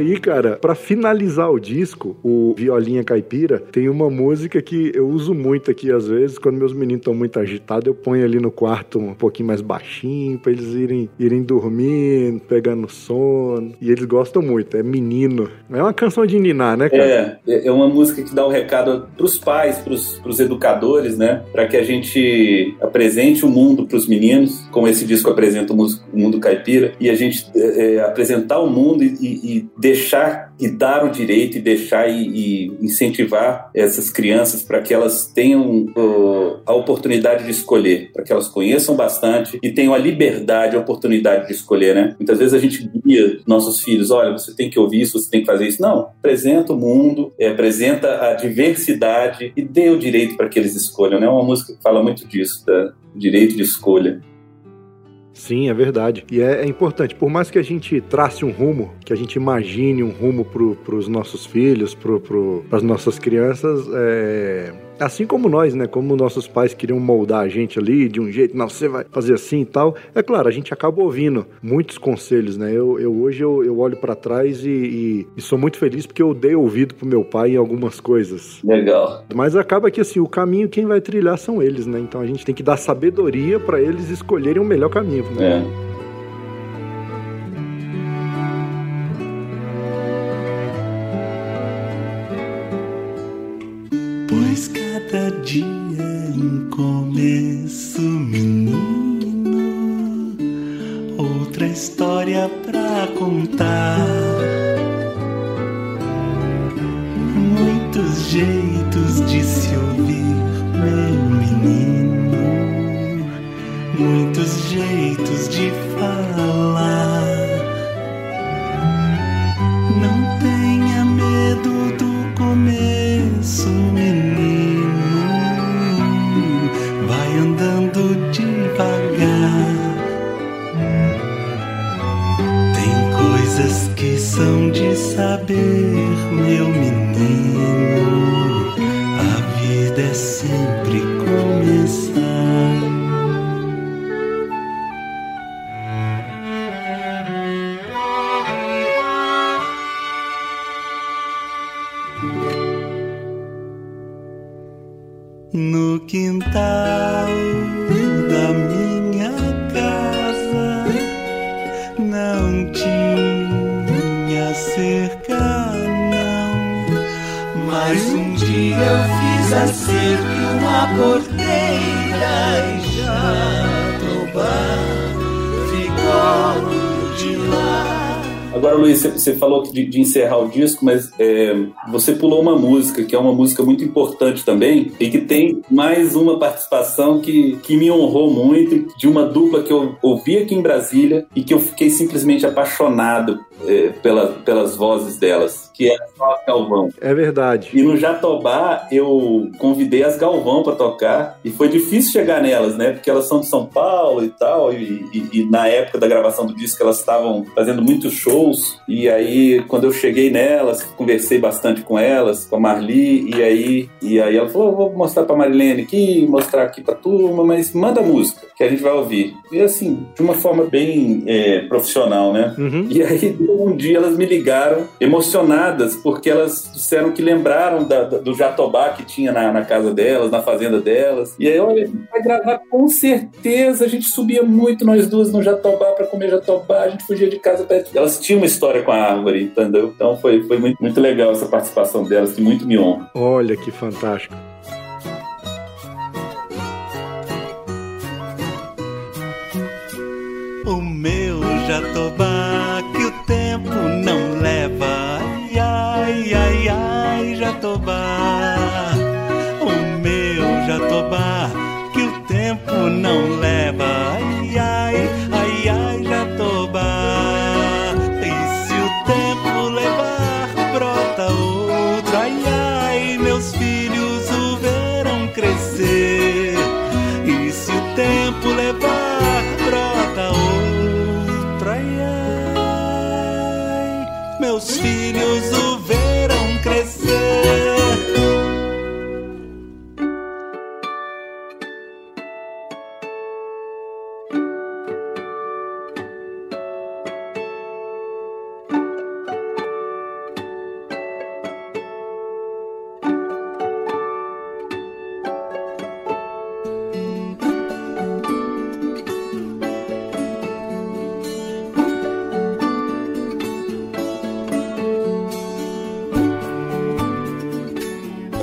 A: Aí, cara, pra finalizar o disco, o Violinha Caipira tem uma música que eu uso muito aqui às vezes, quando meus meninos estão muito agitados, eu ponho ali no quarto um pouquinho mais baixinho pra eles irem, irem dormindo, pegando sono. E eles gostam muito, é menino. É uma canção de ninar, né, cara?
B: É, é uma música que dá o recado pros pais, pros, pros educadores, né? Para que a gente apresente o mundo pros meninos, como esse disco apresenta o mundo caipira, e a gente é, é, apresentar o mundo e, e- e deixar e dar o direito e deixar e, e incentivar essas crianças para que elas tenham ó, a oportunidade de escolher, para que elas conheçam bastante e tenham a liberdade, a oportunidade de escolher, né? Muitas vezes a gente guia nossos filhos, olha, você tem que ouvir isso, você tem que fazer isso. Não, apresenta o mundo, é, apresenta a diversidade e dê o direito para que eles escolham, né? É uma música que fala muito disso, da direito de escolha.
A: Sim, é verdade. E é, é importante, por mais que a gente trace um rumo, que a gente imagine um rumo para os nossos filhos, para as nossas crianças, é, Assim como nós, né? Como nossos pais queriam moldar a gente ali de um jeito, não, você vai fazer assim e tal. É claro, a gente acaba ouvindo muitos conselhos, né? Eu, eu hoje eu, eu olho para trás e, e, e sou muito feliz porque eu dei ouvido pro meu pai em algumas coisas.
B: Legal.
A: Mas acaba que assim, o caminho quem vai trilhar são eles, né? Então a gente tem que dar sabedoria para eles escolherem o melhor caminho. Né?
B: É.
D: pra contar. Muitos jeitos de se ouvir, meu menino. Muitos jeitos de falar.
B: Agora, Luiz, você- falou de, de encerrar o disco, mas é, você pulou uma música, que é uma música muito importante também, e que tem mais uma participação que, que me honrou muito, de uma dupla que eu ouvi aqui em Brasília e que eu fiquei simplesmente apaixonado é, pela, pelas vozes delas, que é só a Galvão.
A: É verdade.
B: E no Jatobá eu convidei as Galvão para tocar e foi difícil chegar nelas, né? Porque elas são de São Paulo e tal, e, e- e na época da gravação do disco elas estavam fazendo muitos shows. E aí quando eu cheguei nelas, conversei bastante com elas, com a Marli, e aí, e aí ela falou: vou mostrar pra Marilene aqui, mostrar aqui pra turma, mas manda música que a gente vai ouvir. E assim, de uma forma bem é, profissional, né?
A: Uhum.
B: E aí, um dia elas me ligaram emocionadas, porque elas disseram que lembraram da- da- do jatobá que tinha na, na casa delas, na fazenda delas. E aí, olha, a gente vai gravar com certeza. A gente subia muito, nós duas, no jatobá para comer jatobá. A gente fugia de casa pra... Elas tinham uma história com a árvore, entendeu? Então foi, foi muito, muito legal essa participação delas, que muito me honra.
A: Olha que fantástico.
D: O meu jatobá que o tempo não leva. Ai, ai, ai, ai, jatobá. O meu jatobá que o tempo não leva. Ai,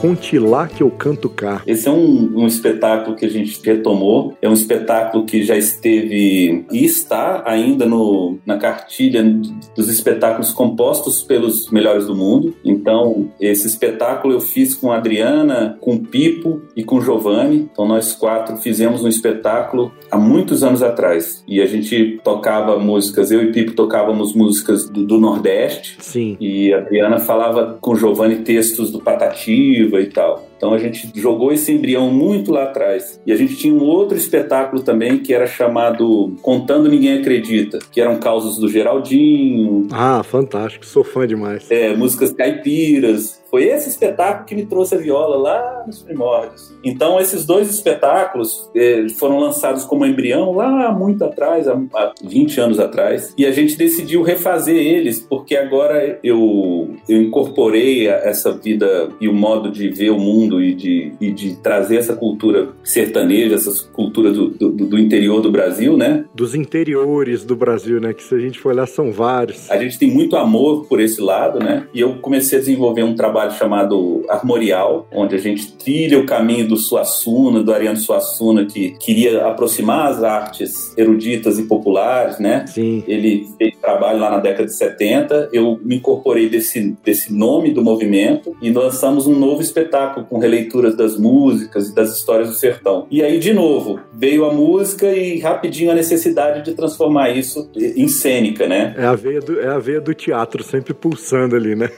A: Conte lá que eu canto cá.
B: Esse é um, um espetáculo que a gente retomou. É um espetáculo que já esteve e está ainda no, na cartilha dos espetáculos compostos pelos melhores do mundo. Então, esse espetáculo eu fiz com a Adriana, com o Pipo e com o Giovanni. Então, nós quatro fizemos um espetáculo há muitos anos atrás. E a gente tocava músicas, eu e Pipo tocávamos músicas do, do Nordeste.
A: Sim.
B: E a Adriana falava com o Giovanni textos do Patativa e tal. Então a gente jogou esse embrião muito lá atrás. E a gente tinha um outro espetáculo também que era chamado Contando Ninguém Acredita, que eram causas do Geraldinho.
A: Ah, fantástico, sou fã demais.
B: É, músicas caipiras. Foi esse espetáculo que me trouxe a viola lá nos primórdios. Então, esses dois espetáculos eh, foram lançados como embrião lá muito atrás, há, há 20 anos atrás, e a gente decidiu refazer eles, porque agora eu, eu incorporei essa vida e o modo de ver o mundo e de, e de trazer essa cultura sertaneja, essa cultura do, do, do interior do Brasil, né?
A: Dos interiores do Brasil, né? Que se a gente for olhar, são vários.
B: A gente tem muito amor por esse lado, né? E eu comecei a desenvolver um trabalho chamado Armorial, onde a gente trilha o caminho do Suassuna, do Ariano Suassuna, que queria aproximar as artes eruditas e populares, né?
A: Sim.
B: Ele fez trabalho lá na década de 70, eu me incorporei desse, desse nome do movimento e lançamos um novo espetáculo com releituras das músicas e das histórias do sertão. E aí, de novo, veio a música e rapidinho a necessidade de transformar isso em cênica, né?
A: É a veia do, é a veia do teatro sempre pulsando ali, né?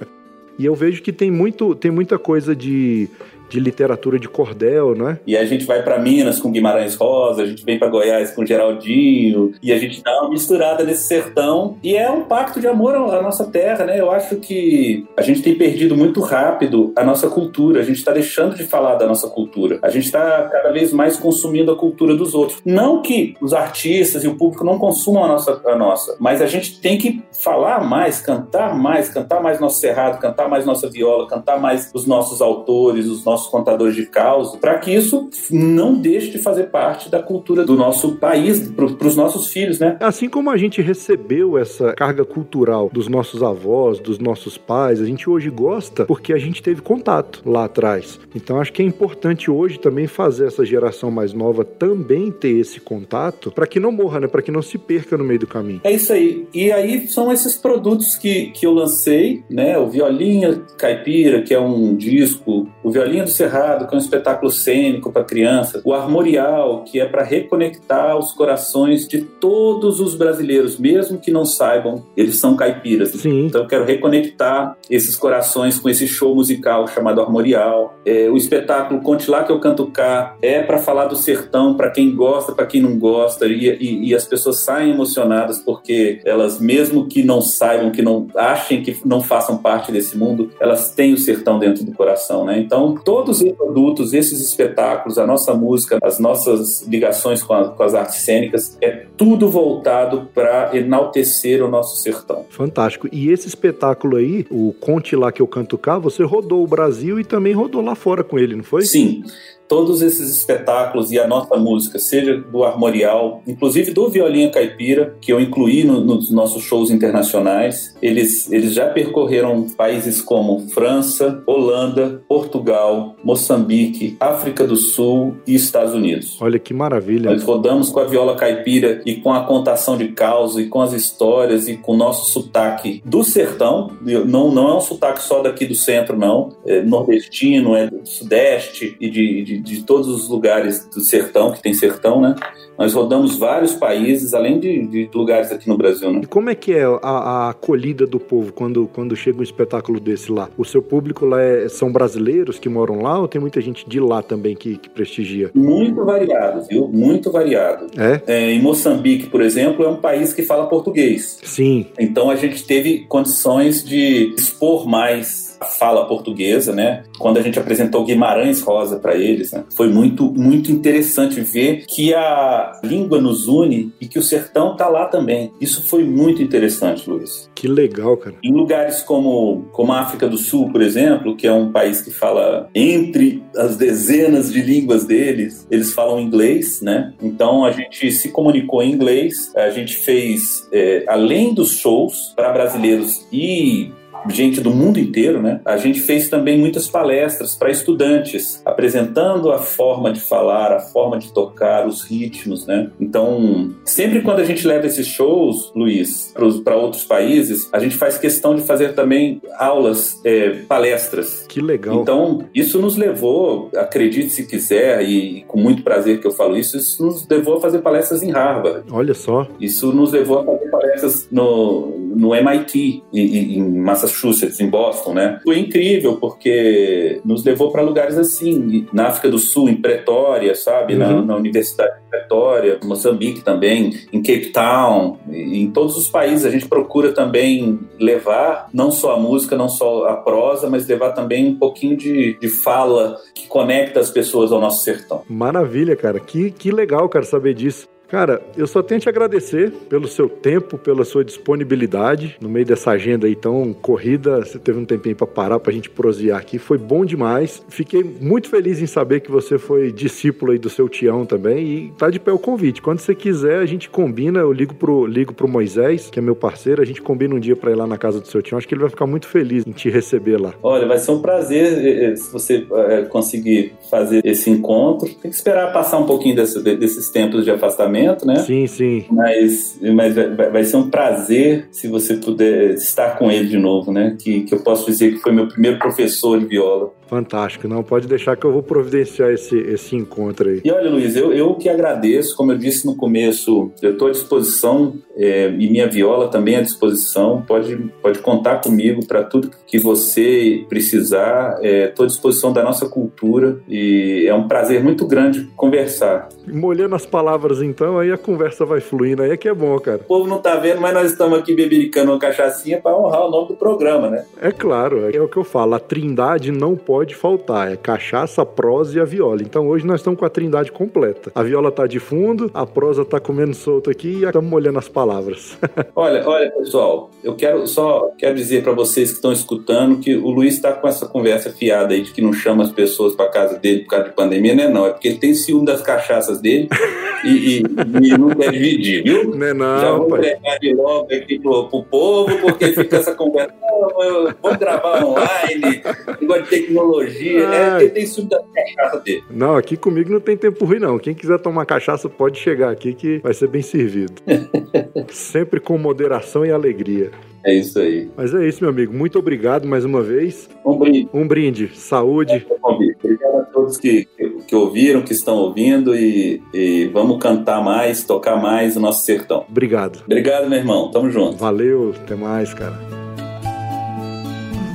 A: [LAUGHS] e eu vejo que tem, muito, tem muita coisa de de literatura de cordel, não é?
B: E a gente vai para Minas com Guimarães Rosa, a gente vem para Goiás com Geraldinho, e a gente dá uma misturada nesse sertão. E é um pacto de amor à nossa terra, né? Eu acho que a gente tem perdido muito rápido a nossa cultura, a gente está deixando de falar da nossa cultura. A gente está cada vez mais consumindo a cultura dos outros. Não que os artistas e o público não consumam a nossa, a nossa, mas a gente tem que falar mais, cantar mais, cantar mais nosso cerrado, cantar mais nossa viola, cantar mais os nossos autores, os nossos nossos contadores de causa, para que isso não deixe de fazer parte da cultura do nosso país, para os nossos filhos, né?
A: Assim como a gente recebeu essa carga cultural dos nossos avós, dos nossos pais, a gente hoje gosta porque a gente teve contato lá atrás. Então acho que é importante hoje também fazer essa geração mais nova também ter esse contato para que não morra, né? Para que não se perca no meio do caminho.
B: É isso aí. E aí são esses produtos que, que eu lancei, né? O Violinha Caipira, que é um disco, o Violinha do Cerrado, que é um espetáculo cênico para crianças, o Armorial, que é para reconectar os corações de todos os brasileiros, mesmo que não saibam, eles são caipiras.
A: Sim.
B: Então eu quero reconectar esses corações com esse show musical chamado Armorial. É, o espetáculo Conte Lá Que Eu Canto Cá é para falar do sertão, para quem gosta, para quem não gosta, e, e, e as pessoas saem emocionadas porque elas, mesmo que não saibam, que não achem que não façam parte desse mundo, elas têm o sertão dentro do coração, né? Então, todos os produtos, esses espetáculos, a nossa música, as nossas ligações com, a, com as artes cênicas, é tudo voltado para enaltecer o nosso sertão.
A: Fantástico. E esse espetáculo aí, o Conte Lá Que Eu Canto Cá, você rodou o Brasil e também rodou lá fora com ele, não foi?
B: Sim todos esses espetáculos e a nossa música, seja do armorial, inclusive do Violinha Caipira, que eu incluí no, nos nossos shows internacionais, eles, eles já percorreram países como França, Holanda, Portugal, Moçambique, África do Sul e Estados Unidos.
A: Olha que maravilha.
B: Nós rodamos com a viola caipira e com a contação de causa e com as histórias e com o nosso sotaque do sertão. Não, não é um sotaque só daqui do centro, não. É nordestino, é do sudeste e de, de de, todos os lugares do sertão, que tem sertão, né? Nós rodamos vários países, além de, de lugares aqui no Brasil, né?
A: E como é que é a, a, acolhida do povo quando, quando chega um espetáculo desse lá? O seu público lá é, são brasileiros que moram lá ou tem muita gente de lá também que, que prestigia?
B: Muito variado, viu? Muito variado.
A: É?
B: é? Em Moçambique, por exemplo, é um país que fala português.
A: Sim.
B: Então a gente teve condições de expor mais fala portuguesa, né? Quando a gente apresentou Guimarães Rosa para eles, né? foi muito muito interessante ver que a língua nos une e que o sertão tá lá também. Isso foi muito interessante, Luiz.
A: Que legal, cara.
B: Em lugares como como a África do Sul, por exemplo, que é um país que fala entre as dezenas de línguas deles, eles falam inglês, né? Então a gente se comunicou em inglês, a gente fez é, além dos shows para brasileiros e gente do mundo inteiro, né? A gente fez também muitas palestras para estudantes, apresentando a forma de falar, a forma de tocar, os ritmos, né? Então, sempre quando a gente leva esses shows, Luiz, para outros países, a gente faz questão de fazer também aulas, é, palestras.
A: Que legal.
B: Então, isso nos levou, acredite se quiser, e, e com muito prazer que eu falo isso, isso nos levou a fazer palestras em Harvard.
A: Olha só.
B: Isso nos levou a fazer palestras no no MIT, em, em Massachusetts, em Boston, né? Foi incrível, porque nos levou para lugares assim, na África do Sul, em Pretória, sabe? Na,
A: Uhum.
B: na Universidade de Pretória, Moçambique também, em Cape Town, em todos os países a gente procura também levar não só a música, não só a prosa, mas levar também um pouquinho de, de fala que conecta as pessoas ao nosso sertão.
A: Maravilha, cara. Que, que legal, cara, saber disso. Cara, eu só tenho a te agradecer pelo seu tempo, pela sua disponibilidade no meio dessa agenda aí tão corrida. Você teve um tempinho pra parar pra gente prosear aqui. Foi bom demais. Fiquei muito feliz em saber que você foi discípulo aí do seu Tião também e tá de pé o convite. Quando você quiser, a gente combina. Eu ligo pro, ligo pro Moisés, que é meu parceiro. A gente combina um dia pra ir lá na casa do seu Tião. Acho que ele vai ficar muito feliz em te receber lá.
B: Olha, vai ser um prazer eh, eh, se você eh, conseguir fazer esse encontro. Tem que esperar passar um pouquinho desse- de- desses tempos de afastamento, né?
A: Sim, sim.
B: Mas, mas vai, vai ser um prazer se você puder estar com ele de novo, né? Que, que eu posso dizer que foi meu primeiro professor de viola.
A: Fantástico. Não, pode deixar que eu vou providenciar esse, esse encontro aí.
B: E olha, Luiz, eu, eu que agradeço, como eu disse no começo, eu estou à disposição é, e minha viola também à disposição. Pode, pode contar comigo para tudo que você precisar. Estou à disposição da nossa cultura e é um prazer muito grande conversar.
A: Molhando as palavras, então, aí a conversa vai fluindo. Aí é que é bom, cara.
B: O povo não tá vendo, mas nós estamos aqui bebericando uma cachaçinha para honrar o nome do programa, né?
A: É claro, é o que eu falo. A trindade não pode faltar. É cachaça, a prosa e a viola. Então hoje nós estamos com a trindade completa. A viola tá de fundo, a prosa tá comendo solto aqui e estamos molhando as palavras. [LAUGHS]
B: Olha, olha, pessoal, eu quero só quero dizer para vocês que estão escutando que o Luiz está com essa conversa fiada aí de que não chama as pessoas para casa dele por causa de pandemia, né? Não, é porque ele tem ciúme das cachaças dele [LAUGHS] e, e- e não quer dividir, viu?
A: Né
B: Já
A: não,
B: vou
A: pai.
B: entregar de logo aqui pro, pro povo, porque fica essa conversa. Não, vou gravar online, negócio de tecnologia, né? Tem ciúme das cachaças dele.
A: Não, aqui comigo não tem tempo ruim, não. Quem quiser tomar cachaça pode chegar aqui que vai ser bem servido. [LAUGHS] Sempre com moderação e alegria.
B: É isso aí.
A: Mas é isso, meu amigo. Muito obrigado mais uma vez.
B: Um brinde.
A: Um brinde, saúde.
B: convite. Obrigado a todos que, que, ouviram, que estão ouvindo e, e vamos cantar mais, tocar mais o nosso sertão.
A: Obrigado.
B: Obrigado, meu irmão. Tamo junto.
A: Valeu, até mais, cara.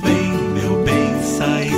D: Vem, meu bem, sai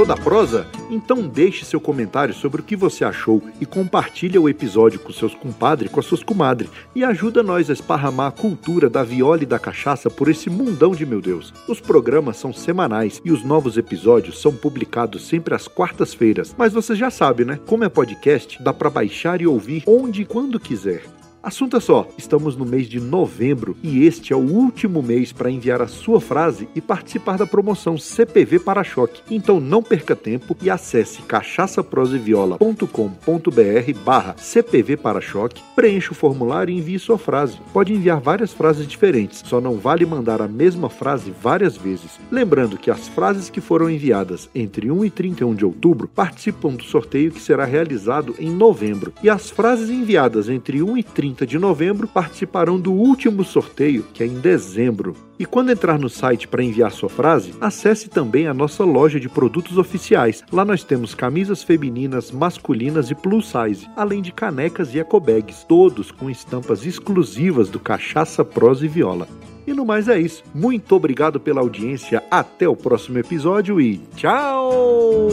A: gostou da prosa? Então deixe seu comentário sobre o que você achou e compartilha o episódio com seus compadres com as suas comadres e ajuda nós a esparramar a cultura da viola e da cachaça por esse mundão de meu Deus. Os programas são semanais e os novos episódios são publicados sempre às quartas-feiras, mas você já sabe, né? Como é podcast, dá para baixar e ouvir onde e quando quiser. Assunto é só, estamos no mês de novembro e este é o último mês para enviar a sua frase e participar da promoção CPV Para-Choque. Então não perca tempo e acesse cachaçaproseviola.com.br barra CPV Para-Choque, preencha o formulário e envie sua frase. Pode enviar várias frases diferentes, só não vale mandar a mesma frase várias vezes. Lembrando que as frases que foram enviadas entre 1 e 31 de outubro participam do sorteio que será realizado em novembro e as frases enviadas entre 1 e 30 de novembro participarão do último sorteio, que é em dezembro. E quando entrar no site para enviar sua frase, acesse também a nossa loja de produtos oficiais. Lá nós temos camisas femininas, masculinas e plus size, além de canecas e ecobags, todos com estampas exclusivas do Cachaça, Prosa e Viola. E no mais é isso. Muito obrigado pela audiência. Até o próximo episódio e tchau!